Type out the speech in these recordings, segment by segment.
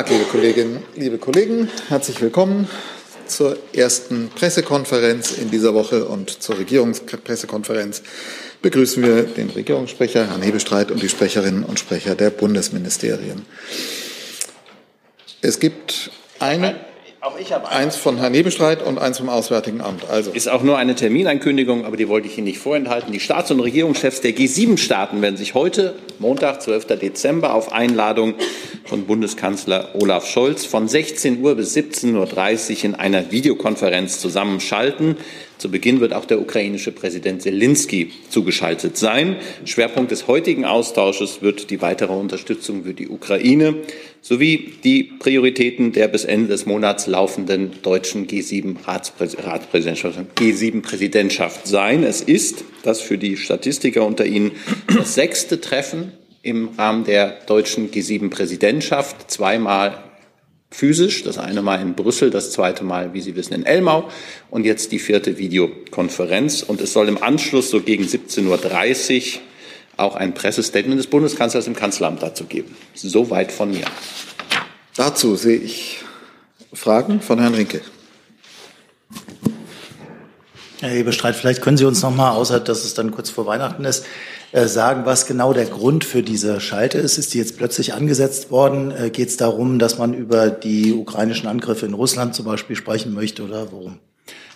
Liebe Kolleginnen, liebe Kollegen, herzlich willkommen zur ersten Pressekonferenz in dieser Woche und zur Regierungspressekonferenz begrüßen wir den Regierungssprecher, Herrn Hebestreit, und die Sprecherinnen und Sprecher der Bundesministerien. Es gibt eine eins von Herrn Nebestreit und eins vom Auswärtigen Amt. Also. Ist auch nur eine Termineinkündigung, aber die wollte ich Ihnen nicht vorenthalten. Die Staats- und Regierungschefs der G7-Staaten werden sich heute, Montag, 12. Dezember, auf Einladung von Bundeskanzler Olaf Scholz von 16 Uhr bis 17.30 Uhr in einer Videokonferenz zusammenschalten. Zu Beginn wird auch der ukrainische Präsident Zelensky zugeschaltet sein. Schwerpunkt des heutigen Austausches wird die weitere Unterstützung für die Ukraine sowie die Prioritäten der bis Ende des Monats laufenden deutschen G7-Ratspräsidentschaft G7-Präsidentschaft sein. Es ist, das für die Statistiker unter Ihnen, das sechste Treffen im Rahmen der deutschen G7-Präsidentschaft, zweimal physisch, das eine Mal in Brüssel, das zweite Mal, wie Sie wissen, in Elmau und jetzt die vierte Videokonferenz. Und es soll im Anschluss so gegen 17.30 Uhr auch ein Pressestatement des Bundeskanzlers im Kanzleramt dazu geben. Soweit von mir. Dazu sehe ich Fragen von Herrn Rinke. Herr Hebestreit, vielleicht können Sie uns noch mal, außer dass es dann kurz vor Weihnachten ist, sagen, was genau der Grund für diese Schalte ist. Ist die jetzt plötzlich angesetzt worden? Äh, Geht es darum, dass man über die ukrainischen Angriffe in Russland zum Beispiel sprechen möchte oder worum?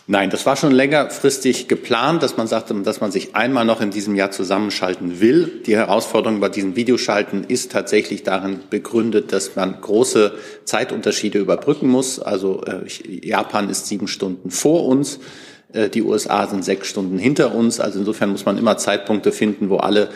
Nein, das war schon längerfristig geplant, dass man sagte, dass man sich einmal noch in diesem Jahr zusammenschalten will. Die Herausforderung bei diesen Videoschalten ist tatsächlich darin begründet, dass man große Zeitunterschiede überbrücken muss. Also äh, Japan ist sieben Stunden vor uns. Äh, die USA sind sechs Stunden hinter uns. Also insofern muss man immer Zeitpunkte finden, wo alle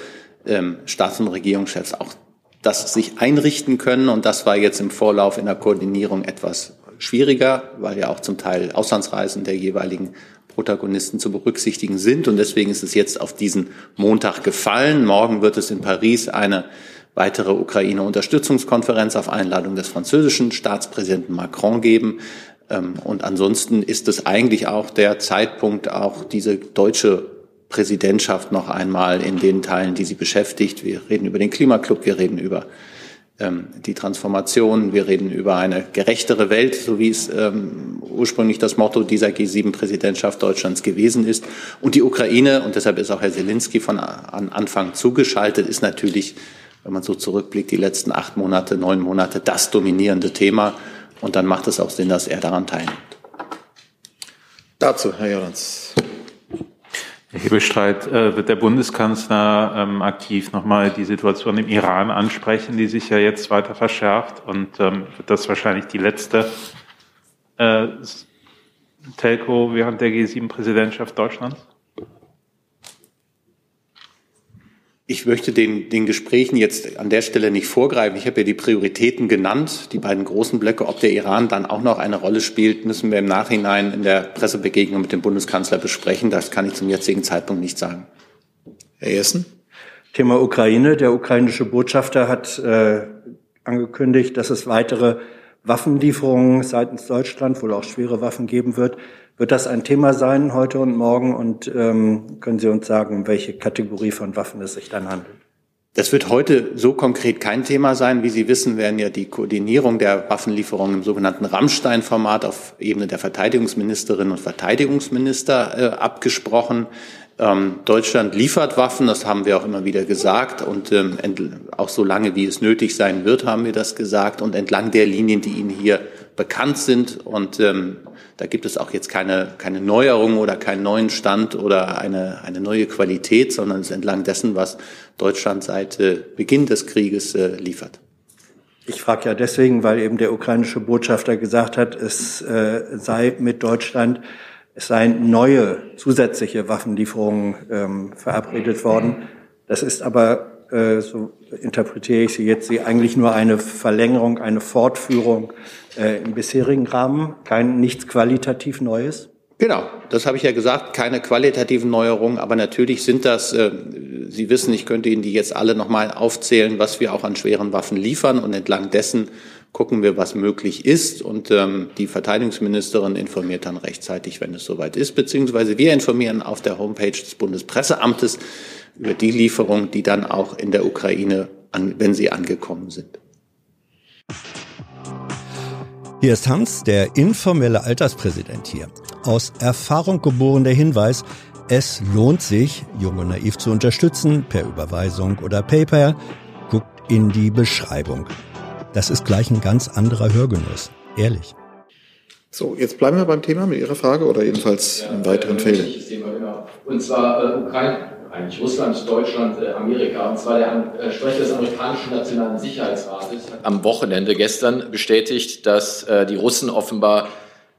ähm, Staats- und Regierungschefs auch das sich einrichten können. Und das war jetzt im Vorlauf in der Koordinierung etwas schwieriger, weil ja auch zum Teil Auslandsreisen der jeweiligen Protagonisten zu berücksichtigen sind. Und deswegen ist es jetzt auf diesen Montag gefallen. Morgen wird es in Paris eine weitere Ukraine-Unterstützungskonferenz auf Einladung des französischen Staatspräsidenten Macron geben. Ähm, und ansonsten ist es eigentlich auch der Zeitpunkt, auch diese deutsche Präsidentschaft noch einmal in den Teilen, die sie beschäftigt. Wir reden über den Klimaclub, wir reden über ähm, die Transformation, wir reden über eine gerechtere Welt, so wie es ähm, ursprünglich das Motto dieser G7-Präsidentschaft Deutschlands gewesen ist. Und die Ukraine, und deshalb ist auch Herr Zelensky von an Anfang zugeschaltet, ist natürlich, wenn man so zurückblickt, die letzten acht Monate, neun Monate das dominierende Thema. Und dann macht es auch Sinn, dass er daran teilnimmt. Dazu, Herr Jörens. Herr Hebestreit, äh, wird der Bundeskanzler ähm, aktiv nochmal die Situation im Iran ansprechen, die sich ja jetzt weiter verschärft? Und ähm, wird das wahrscheinlich die letzte äh, Telco während der G7-Präsidentschaft Deutschlands? Ich möchte den, den Gesprächen jetzt an der Stelle nicht vorgreifen. Ich habe ja die Prioritäten genannt, die beiden großen Blöcke. Ob der Iran dann auch noch eine Rolle spielt, müssen wir im Nachhinein in der Pressebegegnung mit dem Bundeskanzler besprechen. Das kann ich zum jetzigen Zeitpunkt nicht sagen. Herr Jessen? Thema Ukraine. Der ukrainische Botschafter hat äh, angekündigt, dass es weitere Waffenlieferungen seitens Deutschland, wohl auch schwere Waffen geben wird. Wird das ein Thema sein heute und morgen? Und ähm, können Sie uns sagen, um welche Kategorie von Waffen es sich dann handelt? Das wird heute so konkret kein Thema sein. Wie Sie wissen, werden ja die Koordinierung der Waffenlieferungen im sogenannten Rammstein-Format auf Ebene der Verteidigungsministerinnen und Verteidigungsminister äh, abgesprochen. Ähm, Deutschland liefert Waffen, das haben wir auch immer wieder gesagt. Und ähm, auch so lange, wie es nötig sein wird, haben wir das gesagt. Und entlang der Linien, die Ihnen hier bekannt sind. Und ähm, da gibt es auch jetzt keine, keine Neuerung oder keinen neuen Stand oder eine, eine neue Qualität, sondern es entlang dessen, was Deutschland seit äh, Beginn des Krieges äh, liefert. Ich frage ja deswegen, weil eben der ukrainische Botschafter gesagt hat, es äh, sei mit Deutschland, es seien neue zusätzliche Waffenlieferungen ähm, verabredet worden. Das ist aber, äh, so interpretiere ich sie jetzt, sie eigentlich nur eine Verlängerung, eine Fortführung äh, im bisherigen Rahmen, kein nichts qualitativ Neues? Genau, das habe ich ja gesagt, keine qualitativen Neuerungen, aber natürlich sind das, äh, Sie wissen, ich könnte Ihnen die jetzt alle nochmal aufzählen, was wir auch an schweren Waffen liefern und entlang dessen gucken wir, was möglich ist und ähm, die Verteidigungsministerin informiert dann rechtzeitig, wenn es soweit ist, beziehungsweise wir informieren auf der Homepage des Bundespresseamtes über die Lieferungen, die dann auch in der Ukraine, an, wenn sie angekommen sind. Hier ist Hans, der informelle Alterspräsident hier. Aus Erfahrung geboren der Hinweis, es lohnt sich, Junge Naiv zu unterstützen, per Überweisung oder PayPal. Guckt in die Beschreibung. Das ist gleich ein ganz anderer Hörgenuss. Ehrlich. So, jetzt bleiben wir beim Thema mit Ihrer Frage oder jedenfalls ja, im weiteren äh, Feld. Genau. Und zwar äh, Ukraine, eigentlich Russland, Deutschland, äh, Amerika. Und zwar der äh, Sprecher des amerikanischen Nationalen Sicherheitsrates hat am Wochenende gestern bestätigt, dass äh, die Russen offenbar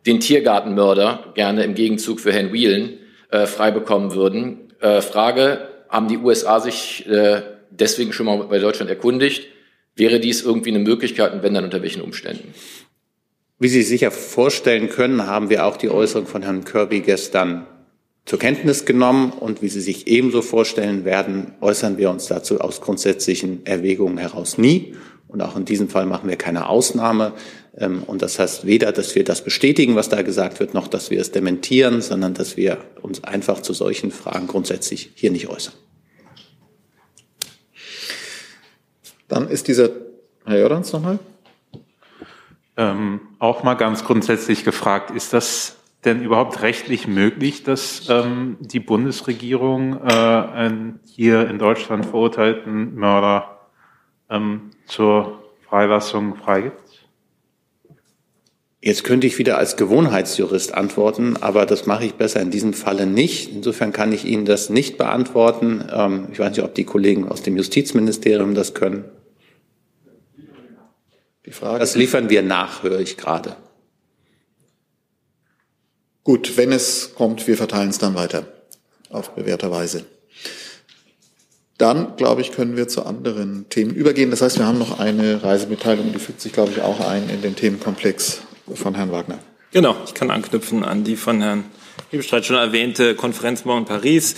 den Tiergartenmörder gerne im Gegenzug für Herrn Whelan äh, frei bekommen würden. Äh, Frage, haben die USA sich äh, deswegen schon mal bei Deutschland erkundigt? Wäre dies irgendwie eine Möglichkeit und wenn dann unter welchen Umständen? Wie Sie sich sicher vorstellen können, haben wir auch die Äußerung von Herrn Kirby gestern zur Kenntnis genommen. Und wie Sie sich ebenso vorstellen werden, äußern wir uns dazu aus grundsätzlichen Erwägungen heraus nie. Und auch in diesem Fall machen wir keine Ausnahme. Ähm, und das heißt weder, dass wir das bestätigen, was da gesagt wird, noch, dass wir es dementieren, sondern dass wir uns einfach zu solchen Fragen grundsätzlich hier nicht äußern. Dann ist dieser Herr Jordans nochmal. Ähm, auch mal ganz grundsätzlich gefragt, ist das denn überhaupt rechtlich möglich, dass ähm, die Bundesregierung äh, einen hier in Deutschland verurteilten Mörder ähm, zur Freilassung freigibt? Jetzt könnte ich wieder als Gewohnheitsjurist antworten, aber das mache ich besser in diesem Falle nicht. Insofern kann ich Ihnen das nicht beantworten. Ähm, ich weiß nicht, ob die Kollegen aus dem Justizministerium das können. Die Frage das liefern wir nach, höre ich gerade. Gut, wenn es kommt, wir verteilen es dann weiter auf bewährter Weise. Dann, glaube ich, können wir zu anderen Themen übergehen. Das heißt, wir haben noch eine Reisemitteilung, die fügt sich, glaube ich, auch ein in den Themenkomplex von Herrn Wagner. Genau, ich kann anknüpfen an die von Herrn Hebestreit schon erwähnte Konferenz morgen in Paris.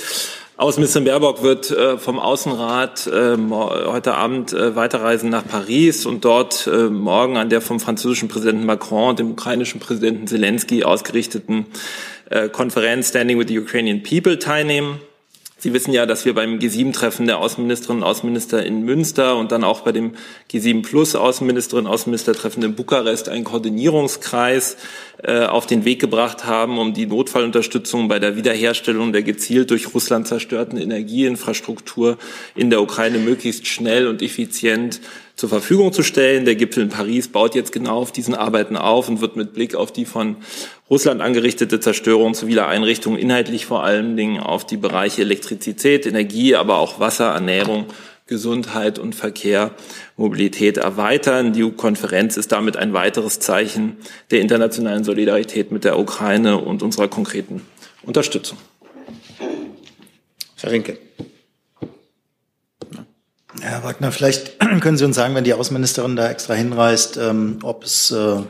Außenminister Baerbock wird äh, vom Außenrat äh, heute Abend äh, weiterreisen nach Paris und dort morgen an der vom französischen Präsidenten Macron und dem ukrainischen Präsidenten Zelensky ausgerichteten Konferenz Standing with the Ukrainian People teilnehmen. Sie wissen ja, dass wir beim G7-Treffen der Außenministerinnen und Außenminister in Münster und dann auch bei dem G7 Plus Außenministerinnen und Außenministertreffen in Bukarest einen Koordinierungskreis äh, auf den Weg gebracht haben, um die Notfallunterstützung bei der Wiederherstellung der gezielt durch Russland zerstörten Energieinfrastruktur in der Ukraine möglichst schnell und effizient zur Verfügung zu stellen. Der Gipfel in Paris baut jetzt genau auf diesen Arbeiten auf und wird mit Blick auf die von Russland angerichtete Zerstörung ziviler Einrichtungen inhaltlich vor allen Dingen auf die Bereiche Elektrizität, Energie, aber auch Wasser, Ernährung, Gesundheit und Verkehr, Mobilität erweitern. Die EU-Konferenz ist damit ein weiteres Zeichen der internationalen Solidarität mit der Ukraine und unserer konkreten Unterstützung. Herr Rinke. Herr Wagner, vielleicht können Sie uns sagen, wenn die Außenministerin da extra hinreist, ähm, ob es äh,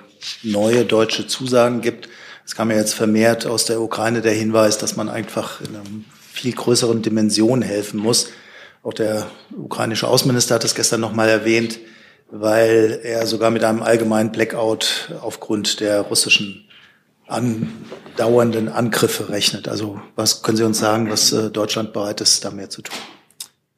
neue deutsche Zusagen gibt. Es kam ja jetzt vermehrt aus der Ukraine der Hinweis, dass man einfach in einer viel größeren Dimension helfen muss. Auch der ukrainische Außenminister hat es gestern nochmal erwähnt, weil er sogar mit einem allgemeinen Blackout aufgrund der russischen andauernden Angriffe rechnet. Also was können Sie uns sagen, was äh, Deutschland bereit ist, da mehr zu tun?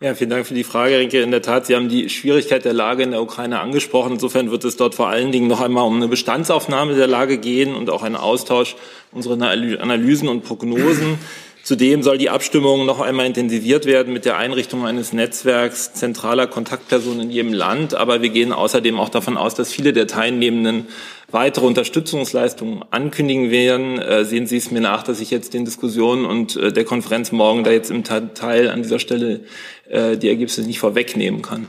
Ja, vielen Dank für die Frage, Renke. In der Tat, Sie haben die Schwierigkeit der Lage in der Ukraine angesprochen. Insofern wird es dort vor allen Dingen noch einmal um eine Bestandsaufnahme der Lage gehen und auch einen Austausch unserer Analysen und Prognosen. Zudem soll die Abstimmung noch einmal intensiviert werden mit der Einrichtung eines Netzwerks zentraler Kontaktpersonen in jedem Land. Aber wir gehen außerdem auch davon aus, dass viele der Teilnehmenden weitere Unterstützungsleistungen ankündigen werden. Äh, sehen Sie es mir nach, dass ich jetzt den Diskussionen und äh, der Konferenz morgen da jetzt im Teil an dieser Stelle äh, die Ergebnisse nicht vorwegnehmen kann.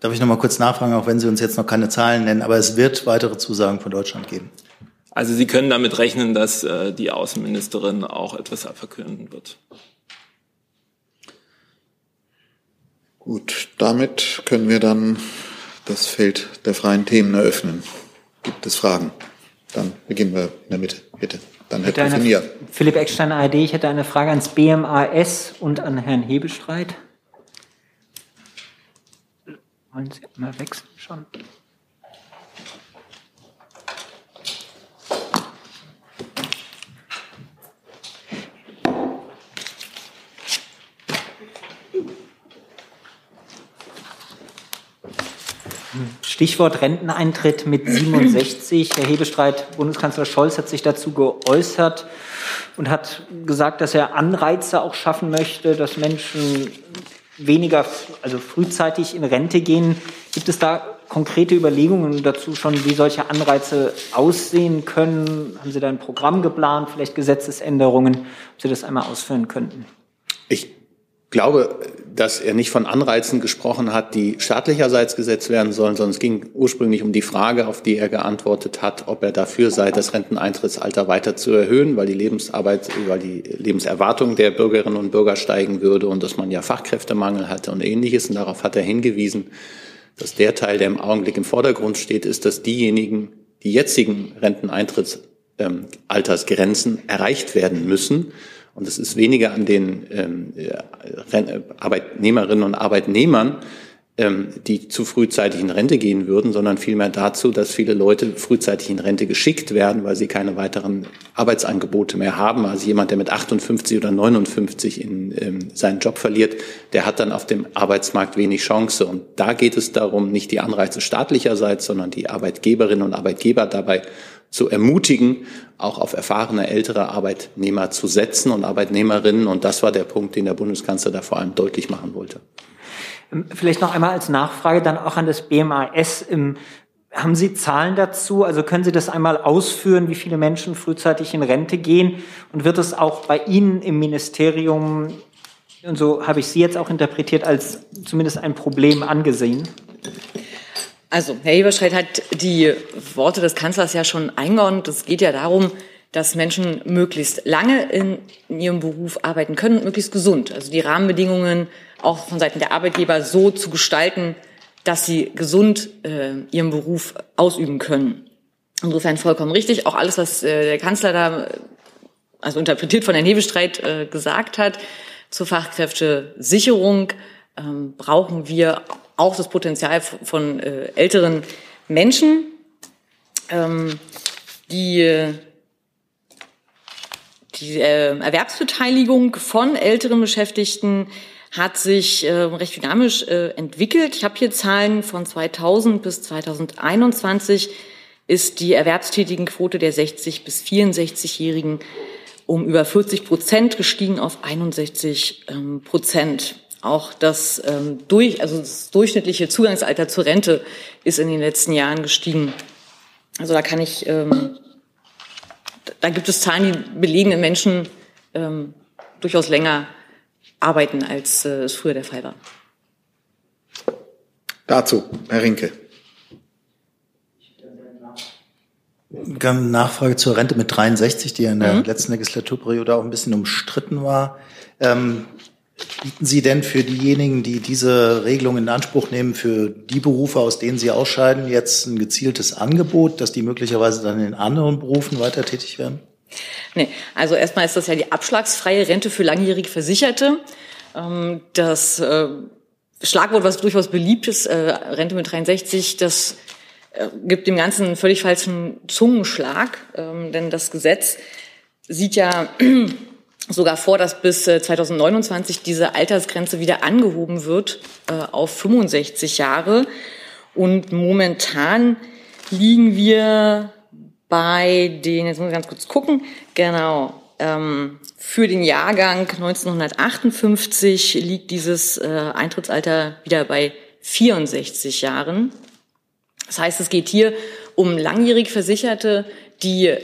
Darf ich noch mal kurz nachfragen, auch wenn Sie uns jetzt noch keine Zahlen nennen, aber es wird weitere Zusagen von Deutschland geben. Also Sie können damit rechnen, dass äh, die Außenministerin auch etwas verkünden wird. Gut, damit können wir dann das Feld der freien Themen eröffnen. Gibt es Fragen? Dann beginnen wir in der Mitte, bitte. Dann Herr eine, Philipp Eckstein, ARD. Ich hätte eine Frage ans BMAS und an Herrn Hebestreit. Wollen Sie mal wechseln schon? Stichwort Renteneintritt mit 67. Herr Hebestreit, Bundeskanzler Scholz hat sich dazu geäußert und hat gesagt, dass er Anreize auch schaffen möchte, dass Menschen weniger, also frühzeitig in Rente gehen. Gibt es da konkrete Überlegungen dazu schon, wie solche Anreize aussehen können? Haben Sie da ein Programm geplant, vielleicht Gesetzesänderungen, ob Sie das einmal ausführen könnten? Ich glaube, dass er nicht von Anreizen gesprochen hat, die staatlicherseits gesetzt werden sollen, sondern es ging ursprünglich um die Frage, auf die er geantwortet hat, ob er dafür sei, das Renteneintrittsalter weiter zu erhöhen, weil die Lebensarbeit, weil die Lebenserwartung der Bürgerinnen und Bürger steigen würde und dass man ja Fachkräftemangel hatte und ähnliches. Und darauf hat er hingewiesen, dass der Teil, der im Augenblick im Vordergrund steht, ist, dass diejenigen, die jetzigen Renteneintrittsaltersgrenzen erreicht werden müssen und es ist weniger an den ähm, äh, Arbeitnehmerinnen und Arbeitnehmern, ähm, die zu frühzeitig in Rente gehen würden, sondern vielmehr dazu, dass viele Leute frühzeitig in Rente geschickt werden, weil sie keine weiteren Arbeitsangebote mehr haben. Also jemand, der mit 58 oder 59 in ähm, seinen Job verliert, der hat dann auf dem Arbeitsmarkt wenig Chance. Und da geht es darum, nicht die Anreize staatlicherseits, sondern die Arbeitgeberinnen und Arbeitgeber dabei zu ermutigen, auch auf erfahrene ältere Arbeitnehmer zu setzen und Arbeitnehmerinnen. Und das war der Punkt, den der Bundeskanzler da vor allem deutlich machen wollte. Ähm, vielleicht noch einmal als Nachfrage dann auch an das BMAS. Haben Sie Zahlen dazu? Also können Sie das einmal ausführen, wie viele Menschen frühzeitig in Rente gehen? Und wird es auch bei Ihnen im Ministerium, und so habe ich Sie jetzt auch interpretiert, als zumindest ein Problem angesehen? Also, Herr Heberstreit hat die Worte des Kanzlers ja schon eingeordnet. Es geht ja darum, dass Menschen möglichst lange in, ihrem Beruf arbeiten können und möglichst gesund. Also die Rahmenbedingungen auch von Seiten der Arbeitgeber so zu gestalten, dass sie gesund äh, ihren Beruf ausüben können. Insofern vollkommen richtig. Auch alles, was äh, der Kanzler da, also interpretiert von Herrn Hebestreit, äh, gesagt hat zur Fachkräftesicherung, ähm, brauchen wir auch das Potenzial von äh, älteren Menschen, ähm, die die äh, Erwerbsbeteiligung von älteren Beschäftigten hat sich äh, recht dynamisch äh, entwickelt. Ich habe hier Zahlen von 2000 bis 2021 ist die Erwerbstätigenquote der 60 bis 64-Jährigen um über 40 Prozent gestiegen auf 61 ähm, Prozent. Auch das, ähm, durch, also das durchschnittliche Zugangsalter zur Rente ist in den letzten Jahren gestiegen. Also da kann ich, ähm, da gibt es Zahlen, die belegen, dass Menschen ähm, durchaus länger arbeiten, als äh, es früher der Fall war. Dazu, Herr Rinke. Nachfrage zur Rente mit 63, die ja in der mhm. letzten Legislaturperiode auch ein bisschen umstritten war. Ähm, Bieten Sie denn für diejenigen, die diese Regelung in Anspruch nehmen, für die Berufe, aus denen sie ausscheiden, jetzt ein gezieltes Angebot, dass die möglicherweise dann in anderen Berufen weiter tätig werden? Nee, also erstmal ist das ja die abschlagsfreie Rente für langjährig Versicherte. Ähm, das äh, Schlagwort, was durchaus beliebt ist, äh, Rente mit 63, das äh, gibt dem Ganzen einen völlig falschen Zungenschlag, ähm, denn das Gesetz sieht ja sogar vor, dass bis 2029 äh, diese Altersgrenze wieder angehoben wird äh, auf 65 Jahre. Und momentan liegen wir bei den, jetzt muss ich ganz kurz gucken, genau, ähm, für den Jahrgang 1958 liegt dieses äh, Eintrittsalter wieder bei 64 Jahren. Das heißt, es geht hier um langjährig Versicherte, die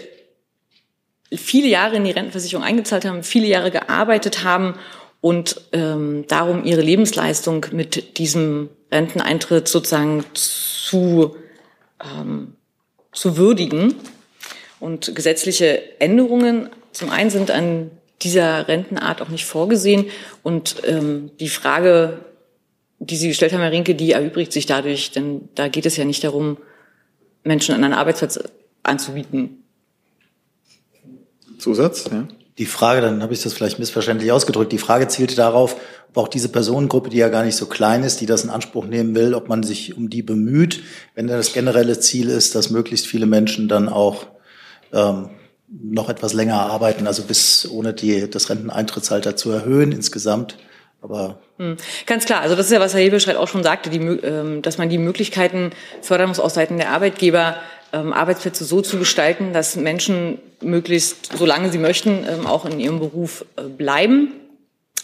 viele Jahre in die Rentenversicherung eingezahlt haben, viele Jahre gearbeitet haben und ähm, darum ihre Lebensleistung mit diesem Renteneintritt sozusagen zu, ähm, zu würdigen. Und gesetzliche Änderungen zum einen sind an dieser Rentenart auch nicht vorgesehen. Und ähm, die Frage, die Sie gestellt haben, Herr Rinke, die erübrigt sich dadurch, denn da geht es ja nicht darum, Menschen an einen Arbeitsplatz anzubieten, Zusatz, ja. Die Frage, dann habe ich das vielleicht missverständlich ausgedrückt, die Frage zielte darauf, ob auch diese Personengruppe, die ja gar nicht so klein ist, die das in Anspruch nehmen will, ob man sich um die bemüht, wenn das generelle Ziel ist, dass möglichst viele Menschen dann auch ähm, noch etwas länger arbeiten, also bis ohne die, das Renteneintrittsalter zu erhöhen insgesamt, Aber hm. Ganz klar, also das ist ja, was Herr Hebelstreit auch schon sagte, die, ähm, dass man die Möglichkeiten fördern muss, aus Seiten der Arbeitgeber Arbeitsplätze so zu gestalten, dass Menschen möglichst, solange sie möchten, ähm, auch in ihrem Beruf äh, bleiben.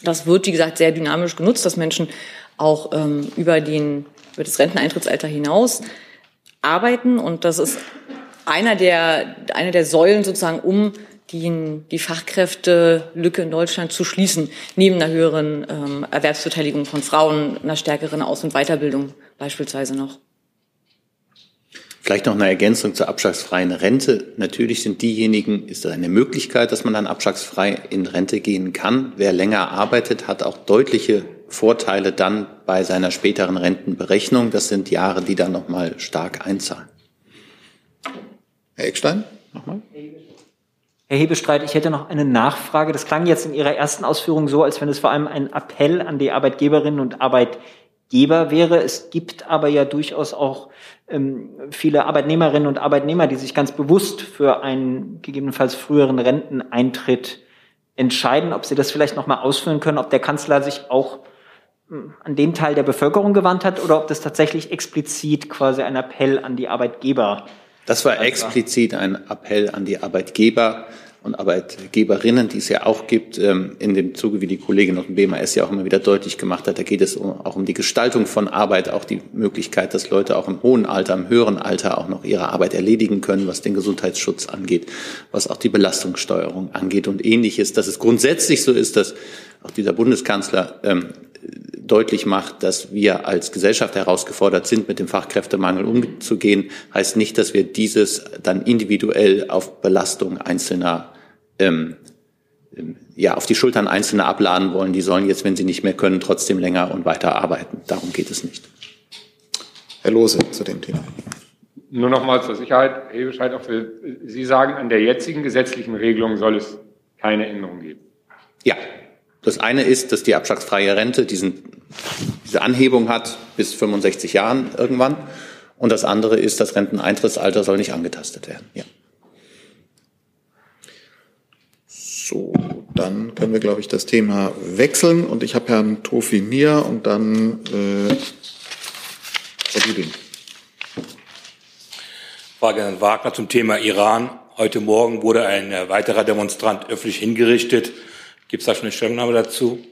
Das wird, wie gesagt, sehr dynamisch genutzt, dass Menschen auch über, den, über das Renteneintrittsalter hinaus arbeiten. Und das ist einer der, eine der Säulen sozusagen, um die, die Fachkräftelücke in Deutschland zu schließen, neben einer höheren ähm, Erwerbsbeteiligung von Frauen, einer stärkeren Aus- und Weiterbildung beispielsweise noch. Vielleicht noch eine Ergänzung zur abschlagsfreien Rente. Natürlich sind diejenigen, ist das eine Möglichkeit, dass man dann abschlagsfrei in Rente gehen kann. Wer länger arbeitet, hat auch deutliche Vorteile dann bei seiner späteren Rentenberechnung. Das sind Jahre, die dann nochmal stark einzahlen. Herr Eckstein, nochmal. Herr Hebestreit, ich hätte noch eine Nachfrage. Das klang jetzt in Ihrer ersten Ausführung so, als wenn es vor allem ein Appell an die Arbeitgeberinnen und Arbeitgeber wäre. Es gibt aber ja durchaus auch ähm, viele Arbeitnehmerinnen und Arbeitnehmer, die sich ganz bewusst für einen gegebenenfalls früheren Renteneintritt entscheiden. Ob Sie das vielleicht noch mal ausführen können, ob der Kanzler sich auch ähm, an den Teil der Bevölkerung gewandt hat oder ob das tatsächlich explizit quasi ein Appell an die Arbeitgeber das war explizit ein Appell an die Arbeitgeber und Arbeitgeberinnen, die es ja auch gibt, ähm, in dem Zuge, wie die Kollegin aus dem BMAS ja auch immer wieder deutlich gemacht hat, da geht es auch um die Gestaltung von Arbeit, auch die Möglichkeit, dass Leute auch im hohen Alter, im höheren Alter auch noch ihre Arbeit erledigen können, was den Gesundheitsschutz angeht, was auch die Belastungssteuerung angeht und ähnliches, dass es grundsätzlich so ist, dass auch dieser Bundeskanzler ähm, deutlich macht, dass wir als Gesellschaft herausgefordert sind, mit dem Fachkräftemangel umzugehen, heißt nicht, dass wir dieses dann individuell auf Belastung einzelner ähm, ähm, ja, auf die Schultern einzelner abladen wollen. Die sollen jetzt, wenn sie nicht mehr können, trotzdem länger und weiter arbeiten. Darum geht es nicht. Herr Lose zu dem Thema. Nur noch mal zur Sicherheit, Herr Bescheid, auch für Sie sagen, an der jetzigen gesetzlichen Regelung soll es keine Änderung geben. Ja, das eine ist, dass die abschlagsfreie Rente diesen, diese Anhebung hat bis 65 Jahren irgendwann. Und das andere ist, das Renteneintrittsalter soll nicht angetastet werden. Ja. So, dann können wir, glaube ich, das Thema wechseln. Und ich habe Herrn Tofi Mir und dann äh, Frau Dübing. Frage an Wagner zum Thema Iran. Heute Morgen wurde ein weiterer Demonstrant öffentlich hingerichtet. Gibt es da schon eine Stellungnahme dazu?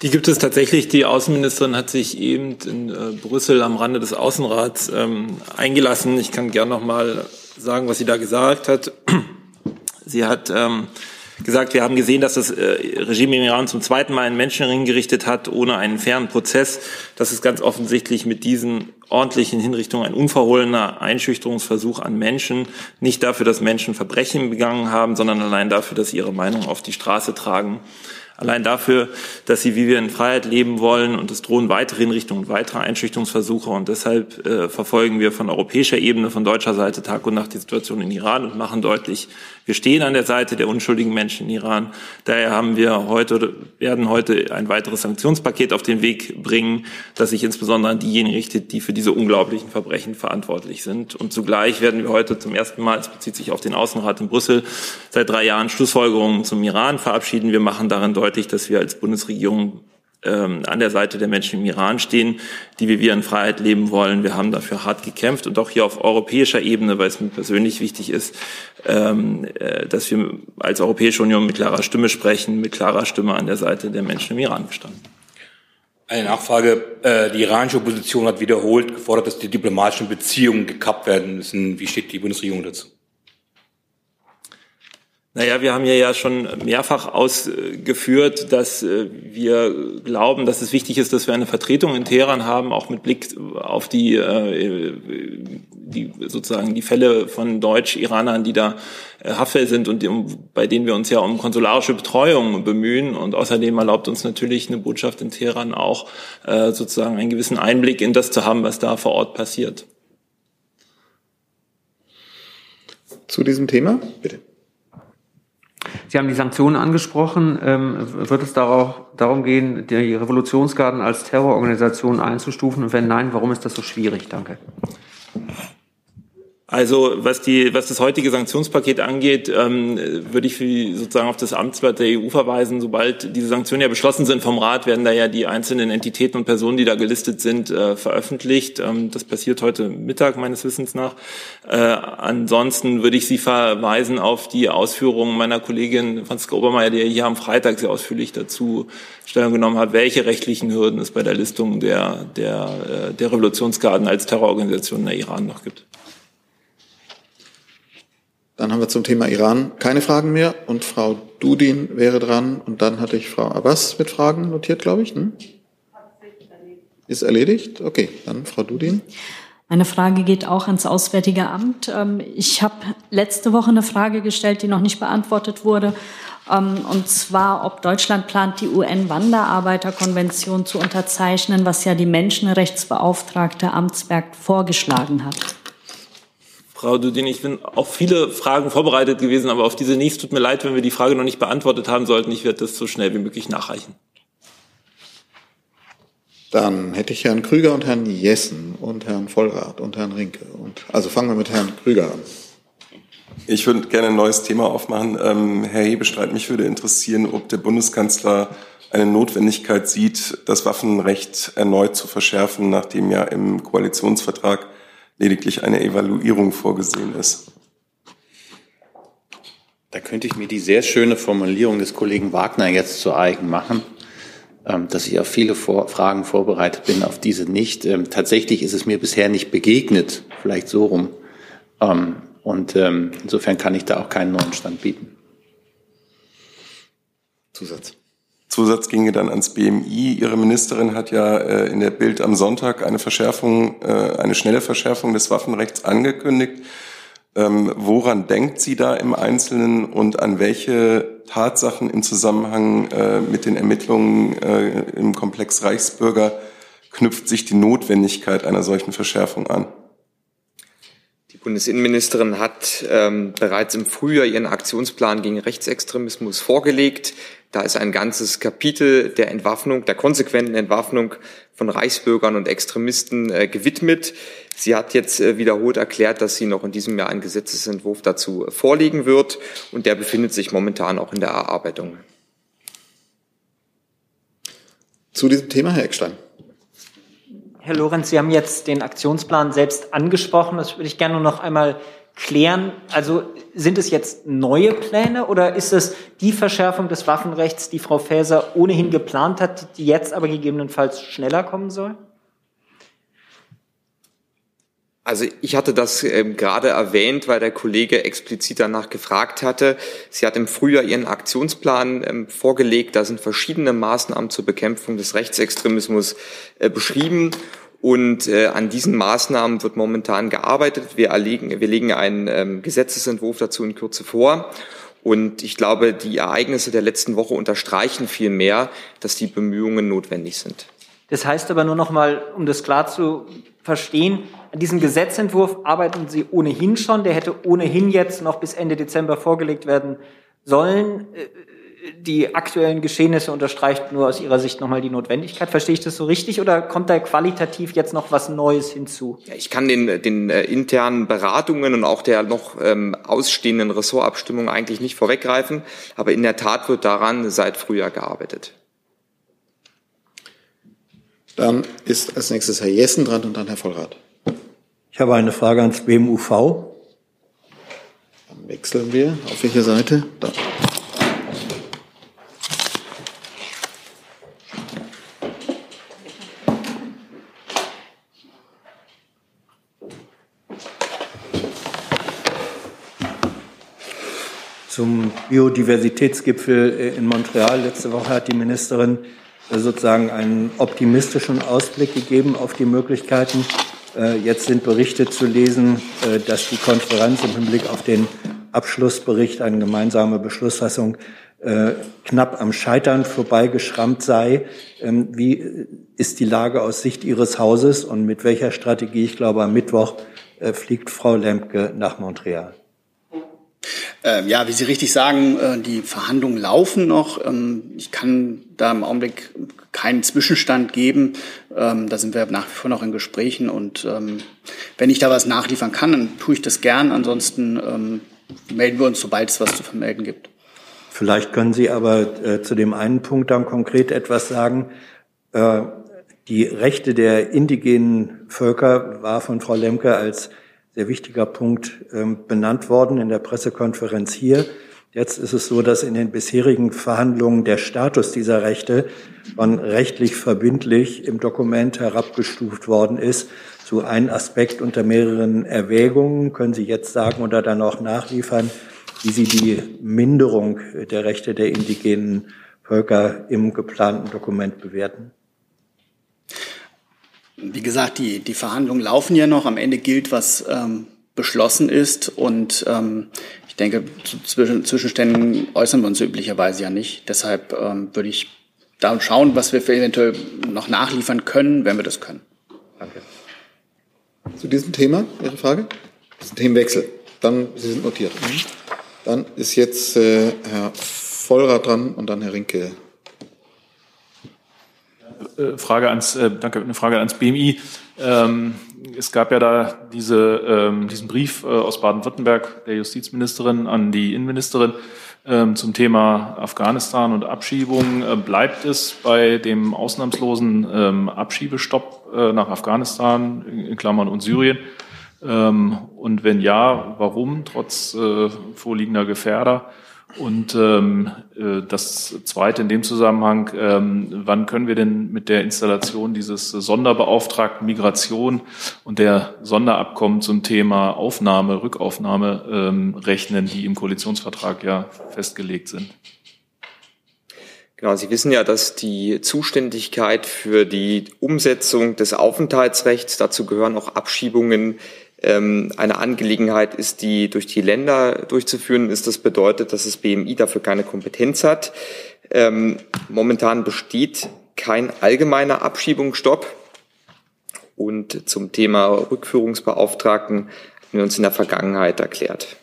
Die gibt es tatsächlich. Die Außenministerin hat sich eben in äh, Brüssel am Rande des Außenrats ähm, eingelassen. Ich kann gern noch mal sagen, was sie da gesagt hat. Sie hat ähm, gesagt, wir haben gesehen, dass das äh, Regime im Iran zum zweiten Mal einen Menschenring gerichtet hat, ohne einen fairen Prozess. Das ist ganz offensichtlich mit diesen ordentlichen Hinrichtungen ein unverhohlener Einschüchterungsversuch an Menschen. Nicht dafür, dass Menschen Verbrechen begangen haben, sondern allein dafür, dass sie ihre Meinung auf die Straße tragen. Allein dafür, dass sie, wie wir in Freiheit leben wollen, und es drohen weitere Hinrichtungen weitere Einschüchterungsversuche. Und deshalb äh, verfolgen wir von europäischer Ebene, von deutscher Seite Tag und Nacht die Situation in Iran und machen deutlich, wir stehen an der Seite der unschuldigen Menschen in Iran. Daher haben wir heute, werden heute ein weiteres Sanktionspaket auf den Weg bringen, das sich insbesondere an diejenigen richtet, die für diese unglaublichen Verbrechen verantwortlich sind. Und zugleich werden wir heute zum ersten Mal, es bezieht sich auf den Außenrat in Brüssel, seit drei Jahren Schlussfolgerungen zum Iran verabschieden. Wir machen darin deutlich, dass wir als Bundesregierung ähm, an der Seite der Menschen im Iran stehen, die wir in Freiheit leben wollen. Wir haben dafür hart gekämpft und auch hier auf europäischer Ebene, weil es mir persönlich wichtig ist, ähm, äh, dass wir als Europäische Union mit klarer Stimme sprechen, mit klarer Stimme an der Seite der Menschen im Iran gestanden. Eine Nachfrage. Äh, die iranische Opposition hat wiederholt gefordert, dass die diplomatischen Beziehungen gekappt werden müssen. Wie steht die Bundesregierung dazu? Naja, wir haben ja schon mehrfach ausgeführt, dass äh, wir glauben, dass es wichtig ist, dass wir eine Vertretung in Teheran haben, auch mit Blick auf die, äh, die sozusagen die Fälle von Deutsch-Iranern, die da äh, haftfähig sind und bei denen wir uns ja um konsularische Betreuung bemühen. Und außerdem erlaubt uns natürlich eine Botschaft in Teheran auch sozusagen einen gewissen Einblick in das zu haben, was da vor Ort passiert. Zu diesem Thema, bitte. Sie haben die Sanktionen angesprochen. Ähm, wird es darauf, darum gehen, die Revolutionsgarden als Terrororganisation einzustufen? Und wenn nein, warum ist das so schwierig? Danke. Also was die, was das heutige Sanktionspaket angeht, ähm, würde ich sozusagen auf das Amtsblatt der EU verweisen. Sobald diese Sanktionen ja beschlossen sind vom Rat, werden da ja die einzelnen Entitäten und Personen, die da gelistet sind, äh, veröffentlicht. Ähm, das passiert heute Mittag meines Wissens nach. Äh, ansonsten würde ich Sie verweisen auf die Ausführungen meiner Kollegin Franziska Obermeier, die hier am Freitag sehr ausführlich dazu Stellung genommen hat, welche rechtlichen Hürden es bei der Listung der, der, äh, der Revolutionsgarden als Terrororganisation in der Iran noch gibt. Dann haben wir zum Thema Iran keine Fragen mehr und Frau Dudin wäre dran und dann hatte ich Frau Abbas mit Fragen notiert, glaube ich. Hm? Ist erledigt? Okay, dann Frau Dudin. Meine Frage geht auch ans Auswärtige Amt. Ähm, ich habe letzte Woche eine Frage gestellt, die noch nicht beantwortet wurde. Ähm, und zwar, ob Deutschland plant, die UN-Wanderarbeiterkonvention zu unterzeichnen, was ja die Menschenrechtsbeauftragte Amtsberg vorgeschlagen hat. Frau Dudin, ich bin auf viele Fragen vorbereitet gewesen, aber auf diese nicht. Tut mir leid, wenn wir die Frage noch nicht beantwortet haben sollten. Ich werde das so schnell wie möglich nachreichen. Dann hätte ich Herrn Krüger und Herrn Jessen und Herrn Vollrath und Herrn Rinke. Und, also fangen wir mit Herrn Krüger an. Ich würde gerne ein neues Thema aufmachen. Ähm, Herr Hebestreit, mich würde interessieren, ob der Bundeskanzler eine Notwendigkeit sieht, das Waffenrecht erneut zu verschärfen, nachdem ja im Koalitionsvertrag lediglich eine Evaluierung vorgesehen ist. Da könnte ich mir die sehr schöne Formulierung des Kollegen Wagner jetzt zu eigen machen, ähm, dass ich auf viele Fragen vorbereitet bin, auf diese nicht. Ähm, tatsächlich ist es mir bisher nicht begegnet, vielleicht so rum. Ähm, und insofern kann ich da auch keinen neuen Stand bieten. Zusatz. Zusatz ginge dann ans BMI. Ihre Ministerin hat ja äh, in der Bild am Sonntag eine Verschärfung, äh, eine schnelle Verschärfung des Waffenrechts angekündigt. Ähm, woran denkt sie da im Einzelnen und an welche Tatsachen im Zusammenhang äh, mit den Ermittlungen äh, im Komplex Reichsbürger knüpft sich die Notwendigkeit einer solchen Verschärfung an? Bundesinnenministerin hat ähm, bereits im Frühjahr ihren Aktionsplan gegen Rechtsextremismus vorgelegt. Da ist ein ganzes Kapitel der Entwaffnung, der konsequenten Entwaffnung von Reichsbürgern und Extremisten äh, gewidmet. Sie hat jetzt äh, wiederholt erklärt, dass sie noch in diesem Jahr einen Gesetzesentwurf dazu vorlegen wird und der befindet sich momentan auch in der Erarbeitung. Zu diesem Thema, Herr Eckstein. Herr Lorenz, Sie haben jetzt den Aktionsplan selbst angesprochen. Das würde ich gerne noch einmal klären. Also sind es jetzt neue Pläne oder ist es die Verschärfung des Waffenrechts, die Frau Faeser ohnehin geplant hat, die jetzt aber gegebenenfalls schneller kommen soll? Also ich hatte das ähm, gerade erwähnt, weil der Kollege explizit danach gefragt hatte. Sie hat im Frühjahr ihren Aktionsplan ähm, vorgelegt. Da sind verschiedene Maßnahmen zur Bekämpfung des Rechtsextremismus äh, beschrieben. Und äh, an diesen Maßnahmen wird momentan gearbeitet. Wir, erlegen, wir legen einen ähm, Gesetzesentwurf dazu in Kürze vor. Und ich glaube, die Ereignisse der letzten Woche unterstreichen vielmehr, dass die Bemühungen notwendig sind. Das heißt aber nur noch mal, um das klar zu verstehen, an diesem Gesetzentwurf arbeiten Sie ohnehin schon. Der hätte ohnehin jetzt noch bis Ende Dezember vorgelegt werden sollen. Äh, die aktuellen Geschehnisse unterstreicht nur aus Ihrer Sicht nochmal die Notwendigkeit. Verstehe ich das so richtig oder kommt da qualitativ jetzt noch was Neues hinzu? Ja, ich kann den, den äh, internen Beratungen und auch der noch ähm, ausstehenden Ressortabstimmung eigentlich nicht vorweggreifen, aber in der Tat wird daran seit Frühjahr gearbeitet. Dann ist als nächstes Herr Jessen dran und dann Herr Vollrath. Ich habe eine Frage ans BMUV. Dann wechseln wir. Auf welche Seite? Da. Zum Biodiversitätsgipfel äh, in Montreal letzte Woche hat die Ministerin sozusagen einen optimistischen Ausblick gegeben auf die Möglichkeiten. Äh, jetzt sind Berichte zu lesen, dass die Konferenz im Hinblick auf den Abschlussbericht, eine gemeinsame Beschlussfassung, knapp am Scheitern vorbeigeschrammt sei. Ähm, wie ist die Lage aus Sicht Ihres Hauses und mit welcher Strategie, ich glaube am Mittwoch, fliegt Frau Lemke nach Montreal? Äh, ja, wie Sie richtig sagen, äh, die Verhandlungen laufen noch. Ähm, ich kann da im Augenblick keinen Zwischenstand geben. Ähm, da sind wir nach wie vor noch in Gesprächen. Und ähm, wenn ich da was nachliefern kann, dann tue ich das gern. Ansonsten ähm, melden wir uns, sobald es was zu vermelden gibt. Vielleicht können Sie aber äh, zu dem einen Punkt dann konkret etwas sagen. Äh, die Rechte der indigenen Völker war von Frau Lemke als sehr wichtiger Punkt ähm, benannt worden in der Pressekonferenz hier. Jetzt ist es so, dass in den bisherigen Verhandlungen der Status dieser Rechte von rechtlich verbindlich im Dokument herabgestuft worden ist zu einem Aspekt unter mehreren Erwägungen. Können Sie jetzt sagen oder dann auch nachliefern, wie Sie die Minderung der Rechte der indigenen Völker im geplanten Dokument bewerten? Wie gesagt, die, die Verhandlungen laufen ja noch. Am Ende gilt, was ähm, beschlossen ist. Und ähm, ich denke, zu Zwischen Zwischenständen äußern wir uns üblicherweise ja nicht. Deshalb ähm, würde ich da schauen, was wir eventuell noch nachliefern können, wenn wir das können. Danke. Zu diesem Thema Ihre Frage? Das ist ein Themenwechsel. Dann, Sie sind notiert. Mhm. Dann ist jetzt äh, Herr Vollrath dran und dann Herr Rinke. Äh, Frage ans, äh, danke, eine Frage ans BMI. Ähm, es gab ja da diese, ähm, diesen Brief äh, aus Baden-Württemberg der Justizministerin an die Innenministerin ähm, zum Thema Afghanistan und Abschiebung. Äh, bleibt es bei dem ausnahmslosen ähm, Abschiebestopp äh, nach Afghanistan in, Klammern und Syrien? Ähm, und wenn ja, warum trotz äh, vorliegender Gefährder? Und ähm, äh, das Zweite in dem Zusammenhang, ähm, wann können wir denn mit der Installation dieses Sonderbeauftragten Migration und der Sonderabkommen zum Thema Aufnahme, Rückaufnahme ähm, rechnen, die im Koalitionsvertrag ja festgelegt sind? Genau, Sie wissen ja, dass die Zuständigkeit für die Umsetzung des Aufenthaltsrechts, dazu gehören auch Abschiebungen, eine Angelegenheit ist, die durch die Länder durchzuführen ist. Das bedeutet, dass das BMI dafür keine Kompetenz hat. Ähm, momentan besteht kein allgemeiner Abschiebungsstopp. Und zum Thema Rückführungsbeauftragten haben wir uns in der Vergangenheit erklärt.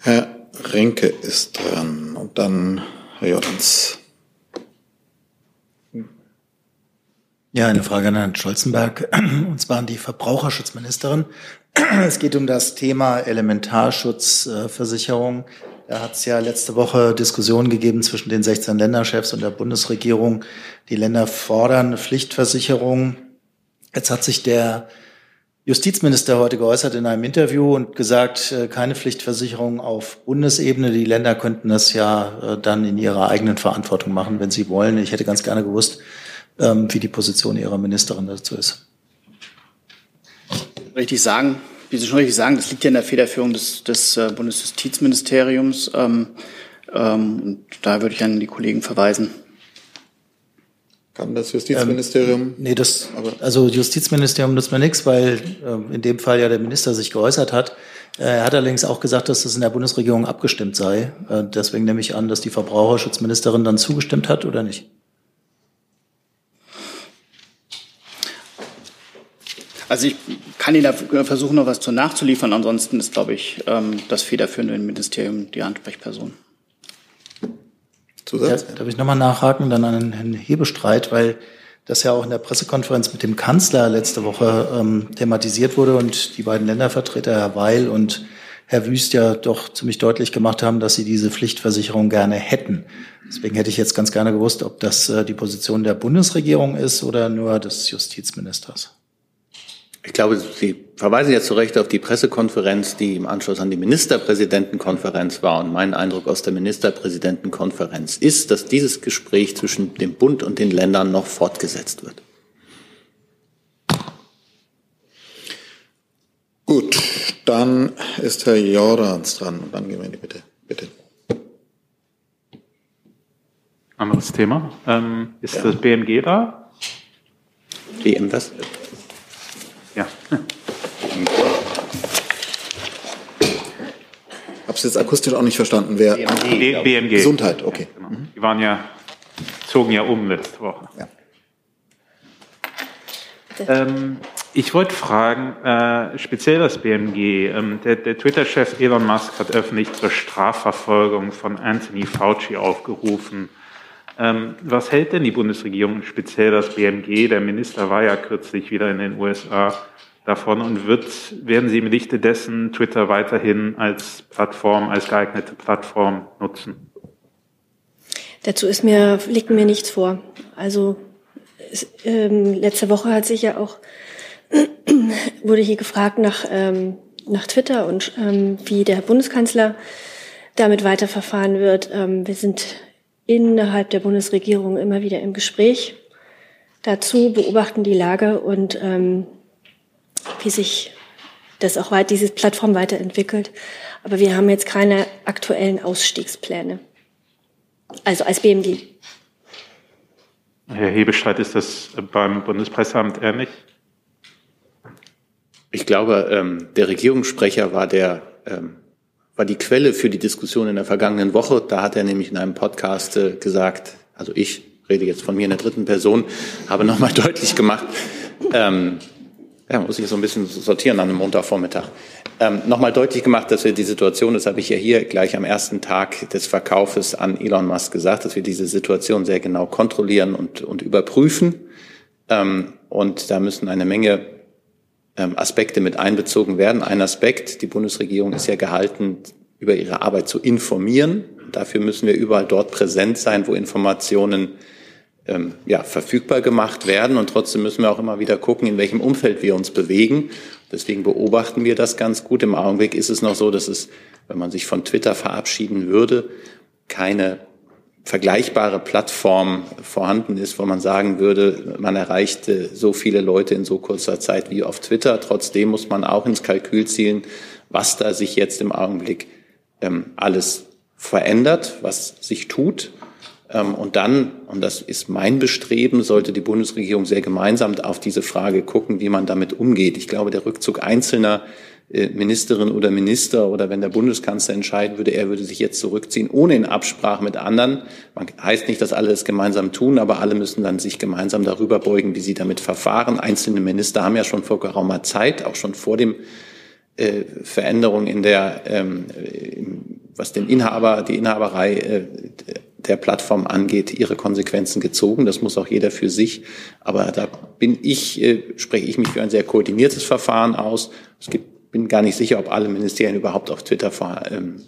Herr Renke ist dran und dann Herr Jordans. Ja, eine Frage an Herrn Scholzenberg, und zwar an die Verbraucherschutzministerin. Es geht um das Thema Elementarschutzversicherung. Da hat es ja letzte Woche Diskussionen gegeben zwischen den 16 Länderchefs und der Bundesregierung. Die Länder fordern Pflichtversicherung. Jetzt hat sich der Justizminister heute geäußert in einem Interview und gesagt, äh, keine Pflichtversicherung auf Bundesebene. Die Länder könnten das ja äh, dann in ihrer eigenen Verantwortung machen, wenn sie wollen. Ich hätte ganz gerne gewusst, ähm, wie die Position Ihrer Ministerin dazu ist. Richtig sagen, wie Sie schon richtig sagen, das liegt ja in der Federführung des, des äh, Bundesjustizministeriums. Ähm, ähm, und da würde ich an die Kollegen verweisen. Kann das Justizministerium? Ähm, nee, das, also Justizministerium nutzt mir nichts, weil äh, in dem Fall ja der Minister sich geäußert hat. Äh, er hat allerdings auch gesagt, dass das in der Bundesregierung abgestimmt sei. Äh, deswegen nehme ich an, dass die Verbraucherschutzministerin dann zugestimmt hat oder nicht. Also ich kann Ihnen da versuchen, noch was zu nachzuliefern. Ansonsten ist, glaube ich, ähm, das federführende Ministerium die Ansprechperson. Zusatz? Ja, darf ich nochmal nachhaken, dann an Herrn Hebestreit, weil das ja auch in der Pressekonferenz mit dem Kanzler letzte Woche ähm, thematisiert wurde und die beiden Ländervertreter, Herr Weil und Herr Wüst, ja doch ziemlich deutlich gemacht haben, dass sie diese Pflichtversicherung gerne hätten. Deswegen hätte ich jetzt ganz gerne gewusst, ob das äh, die Position der Bundesregierung ist oder nur des Justizministers. Ich glaube, Sie verweisen jetzt zu Recht auf die Pressekonferenz, die im Anschluss an die Ministerpräsidentenkonferenz war. Und mein Eindruck aus der Ministerpräsidentenkonferenz ist, dass dieses Gespräch zwischen dem Bund und den Ländern noch fortgesetzt wird. Gut, dann ist Herr Jordans dran. Und dann gehen wir in die Bitte. Bitte. Anderes Thema. Ähm, ist ja. das BMG da? BM was? Ja. Hab's jetzt akustisch auch nicht verstanden. Wer? BMG. BMG. Gesundheit, okay. Ja, genau. Die waren ja, zogen ja um letzte Woche. Ja. Ähm, Ich wollte fragen, äh, speziell das BMG. Ähm, der, der Twitter-Chef Elon Musk hat öffentlich zur Strafverfolgung von Anthony Fauci aufgerufen. Ähm, was hält denn die Bundesregierung, speziell das BMG? Der Minister war ja kürzlich wieder in den USA davon und wird, werden Sie im Lichte dessen Twitter weiterhin als Plattform, als geeignete Plattform nutzen? Dazu ist mir, liegt mir nichts vor. Also es, ähm, letzte Woche hat sich ja auch wurde hier gefragt nach, ähm, nach Twitter und ähm, wie der Bundeskanzler damit weiterverfahren wird. Ähm, wir sind innerhalb der Bundesregierung immer wieder im Gespräch dazu, beobachten die Lage und ähm, wie sich das auch weit, diese Plattform weiterentwickelt. Aber wir haben jetzt keine aktuellen Ausstiegspläne. Also als BMG. Herr Hebestreit, ist das beim Bundespresseamt ähnlich? Ich glaube, ähm, der Regierungssprecher war der ähm, war die Quelle für die Diskussion in der vergangenen Woche. Da hat er nämlich in einem Podcast äh, gesagt, also ich rede jetzt von mir in der dritten Person, habe nochmal deutlich gemacht, ähm, ja, muss ich so ein bisschen sortieren an einem Montagvormittag. Ähm, Nochmal deutlich gemacht, dass wir die Situation, das habe ich ja hier gleich am ersten Tag des Verkaufes an Elon Musk gesagt, dass wir diese Situation sehr genau kontrollieren und, und überprüfen. Ähm, und da müssen eine Menge Aspekte mit einbezogen werden. Ein Aspekt, die Bundesregierung ist ja gehalten, über ihre Arbeit zu informieren. Dafür müssen wir überall dort präsent sein, wo Informationen ähm, ja, verfügbar gemacht werden. Und trotzdem müssen wir auch immer wieder gucken, in welchem Umfeld wir uns bewegen. Deswegen beobachten wir das ganz gut. Im Augenblick ist es noch so, dass es, wenn man sich von Twitter verabschieden würde, keine vergleichbare Plattform vorhanden ist, wo man sagen würde, man erreichte so viele Leute in so kurzer Zeit wie auf Twitter. Trotzdem muss man auch ins Kalkül zielen, was da sich jetzt im Augenblick ähm, alles verändert, was sich tut. Ähm, und dann, und das ist mein Bestreben, sollte die Bundesregierung sehr gemeinsam auf diese Frage gucken, wie man damit umgeht. Ich glaube, der Rückzug einzelner äh, Ministerin oder Minister oder wenn der Bundeskanzler entscheiden würde, er würde sich jetzt zurückziehen, ohne in Absprache mit anderen. Man heißt nicht, dass alle es gemeinsam tun, aber alle müssen dann sich gemeinsam darüber beugen, wie sie damit verfahren. Einzelne Minister haben ja schon vor geraumer Zeit, auch schon vor dem äh, Veränderung in der, ähm, was den Inhaber, die Inhaberei äh, der Plattform angeht, ihre Konsequenzen gezogen. Das muss auch jeder für sich. Aber da bin ich, äh, spreche ich mich für ein sehr koordiniertes Verfahren aus. Es gibt bin gar nicht sicher, ob alle Ministerien überhaupt auf Twitter ähm,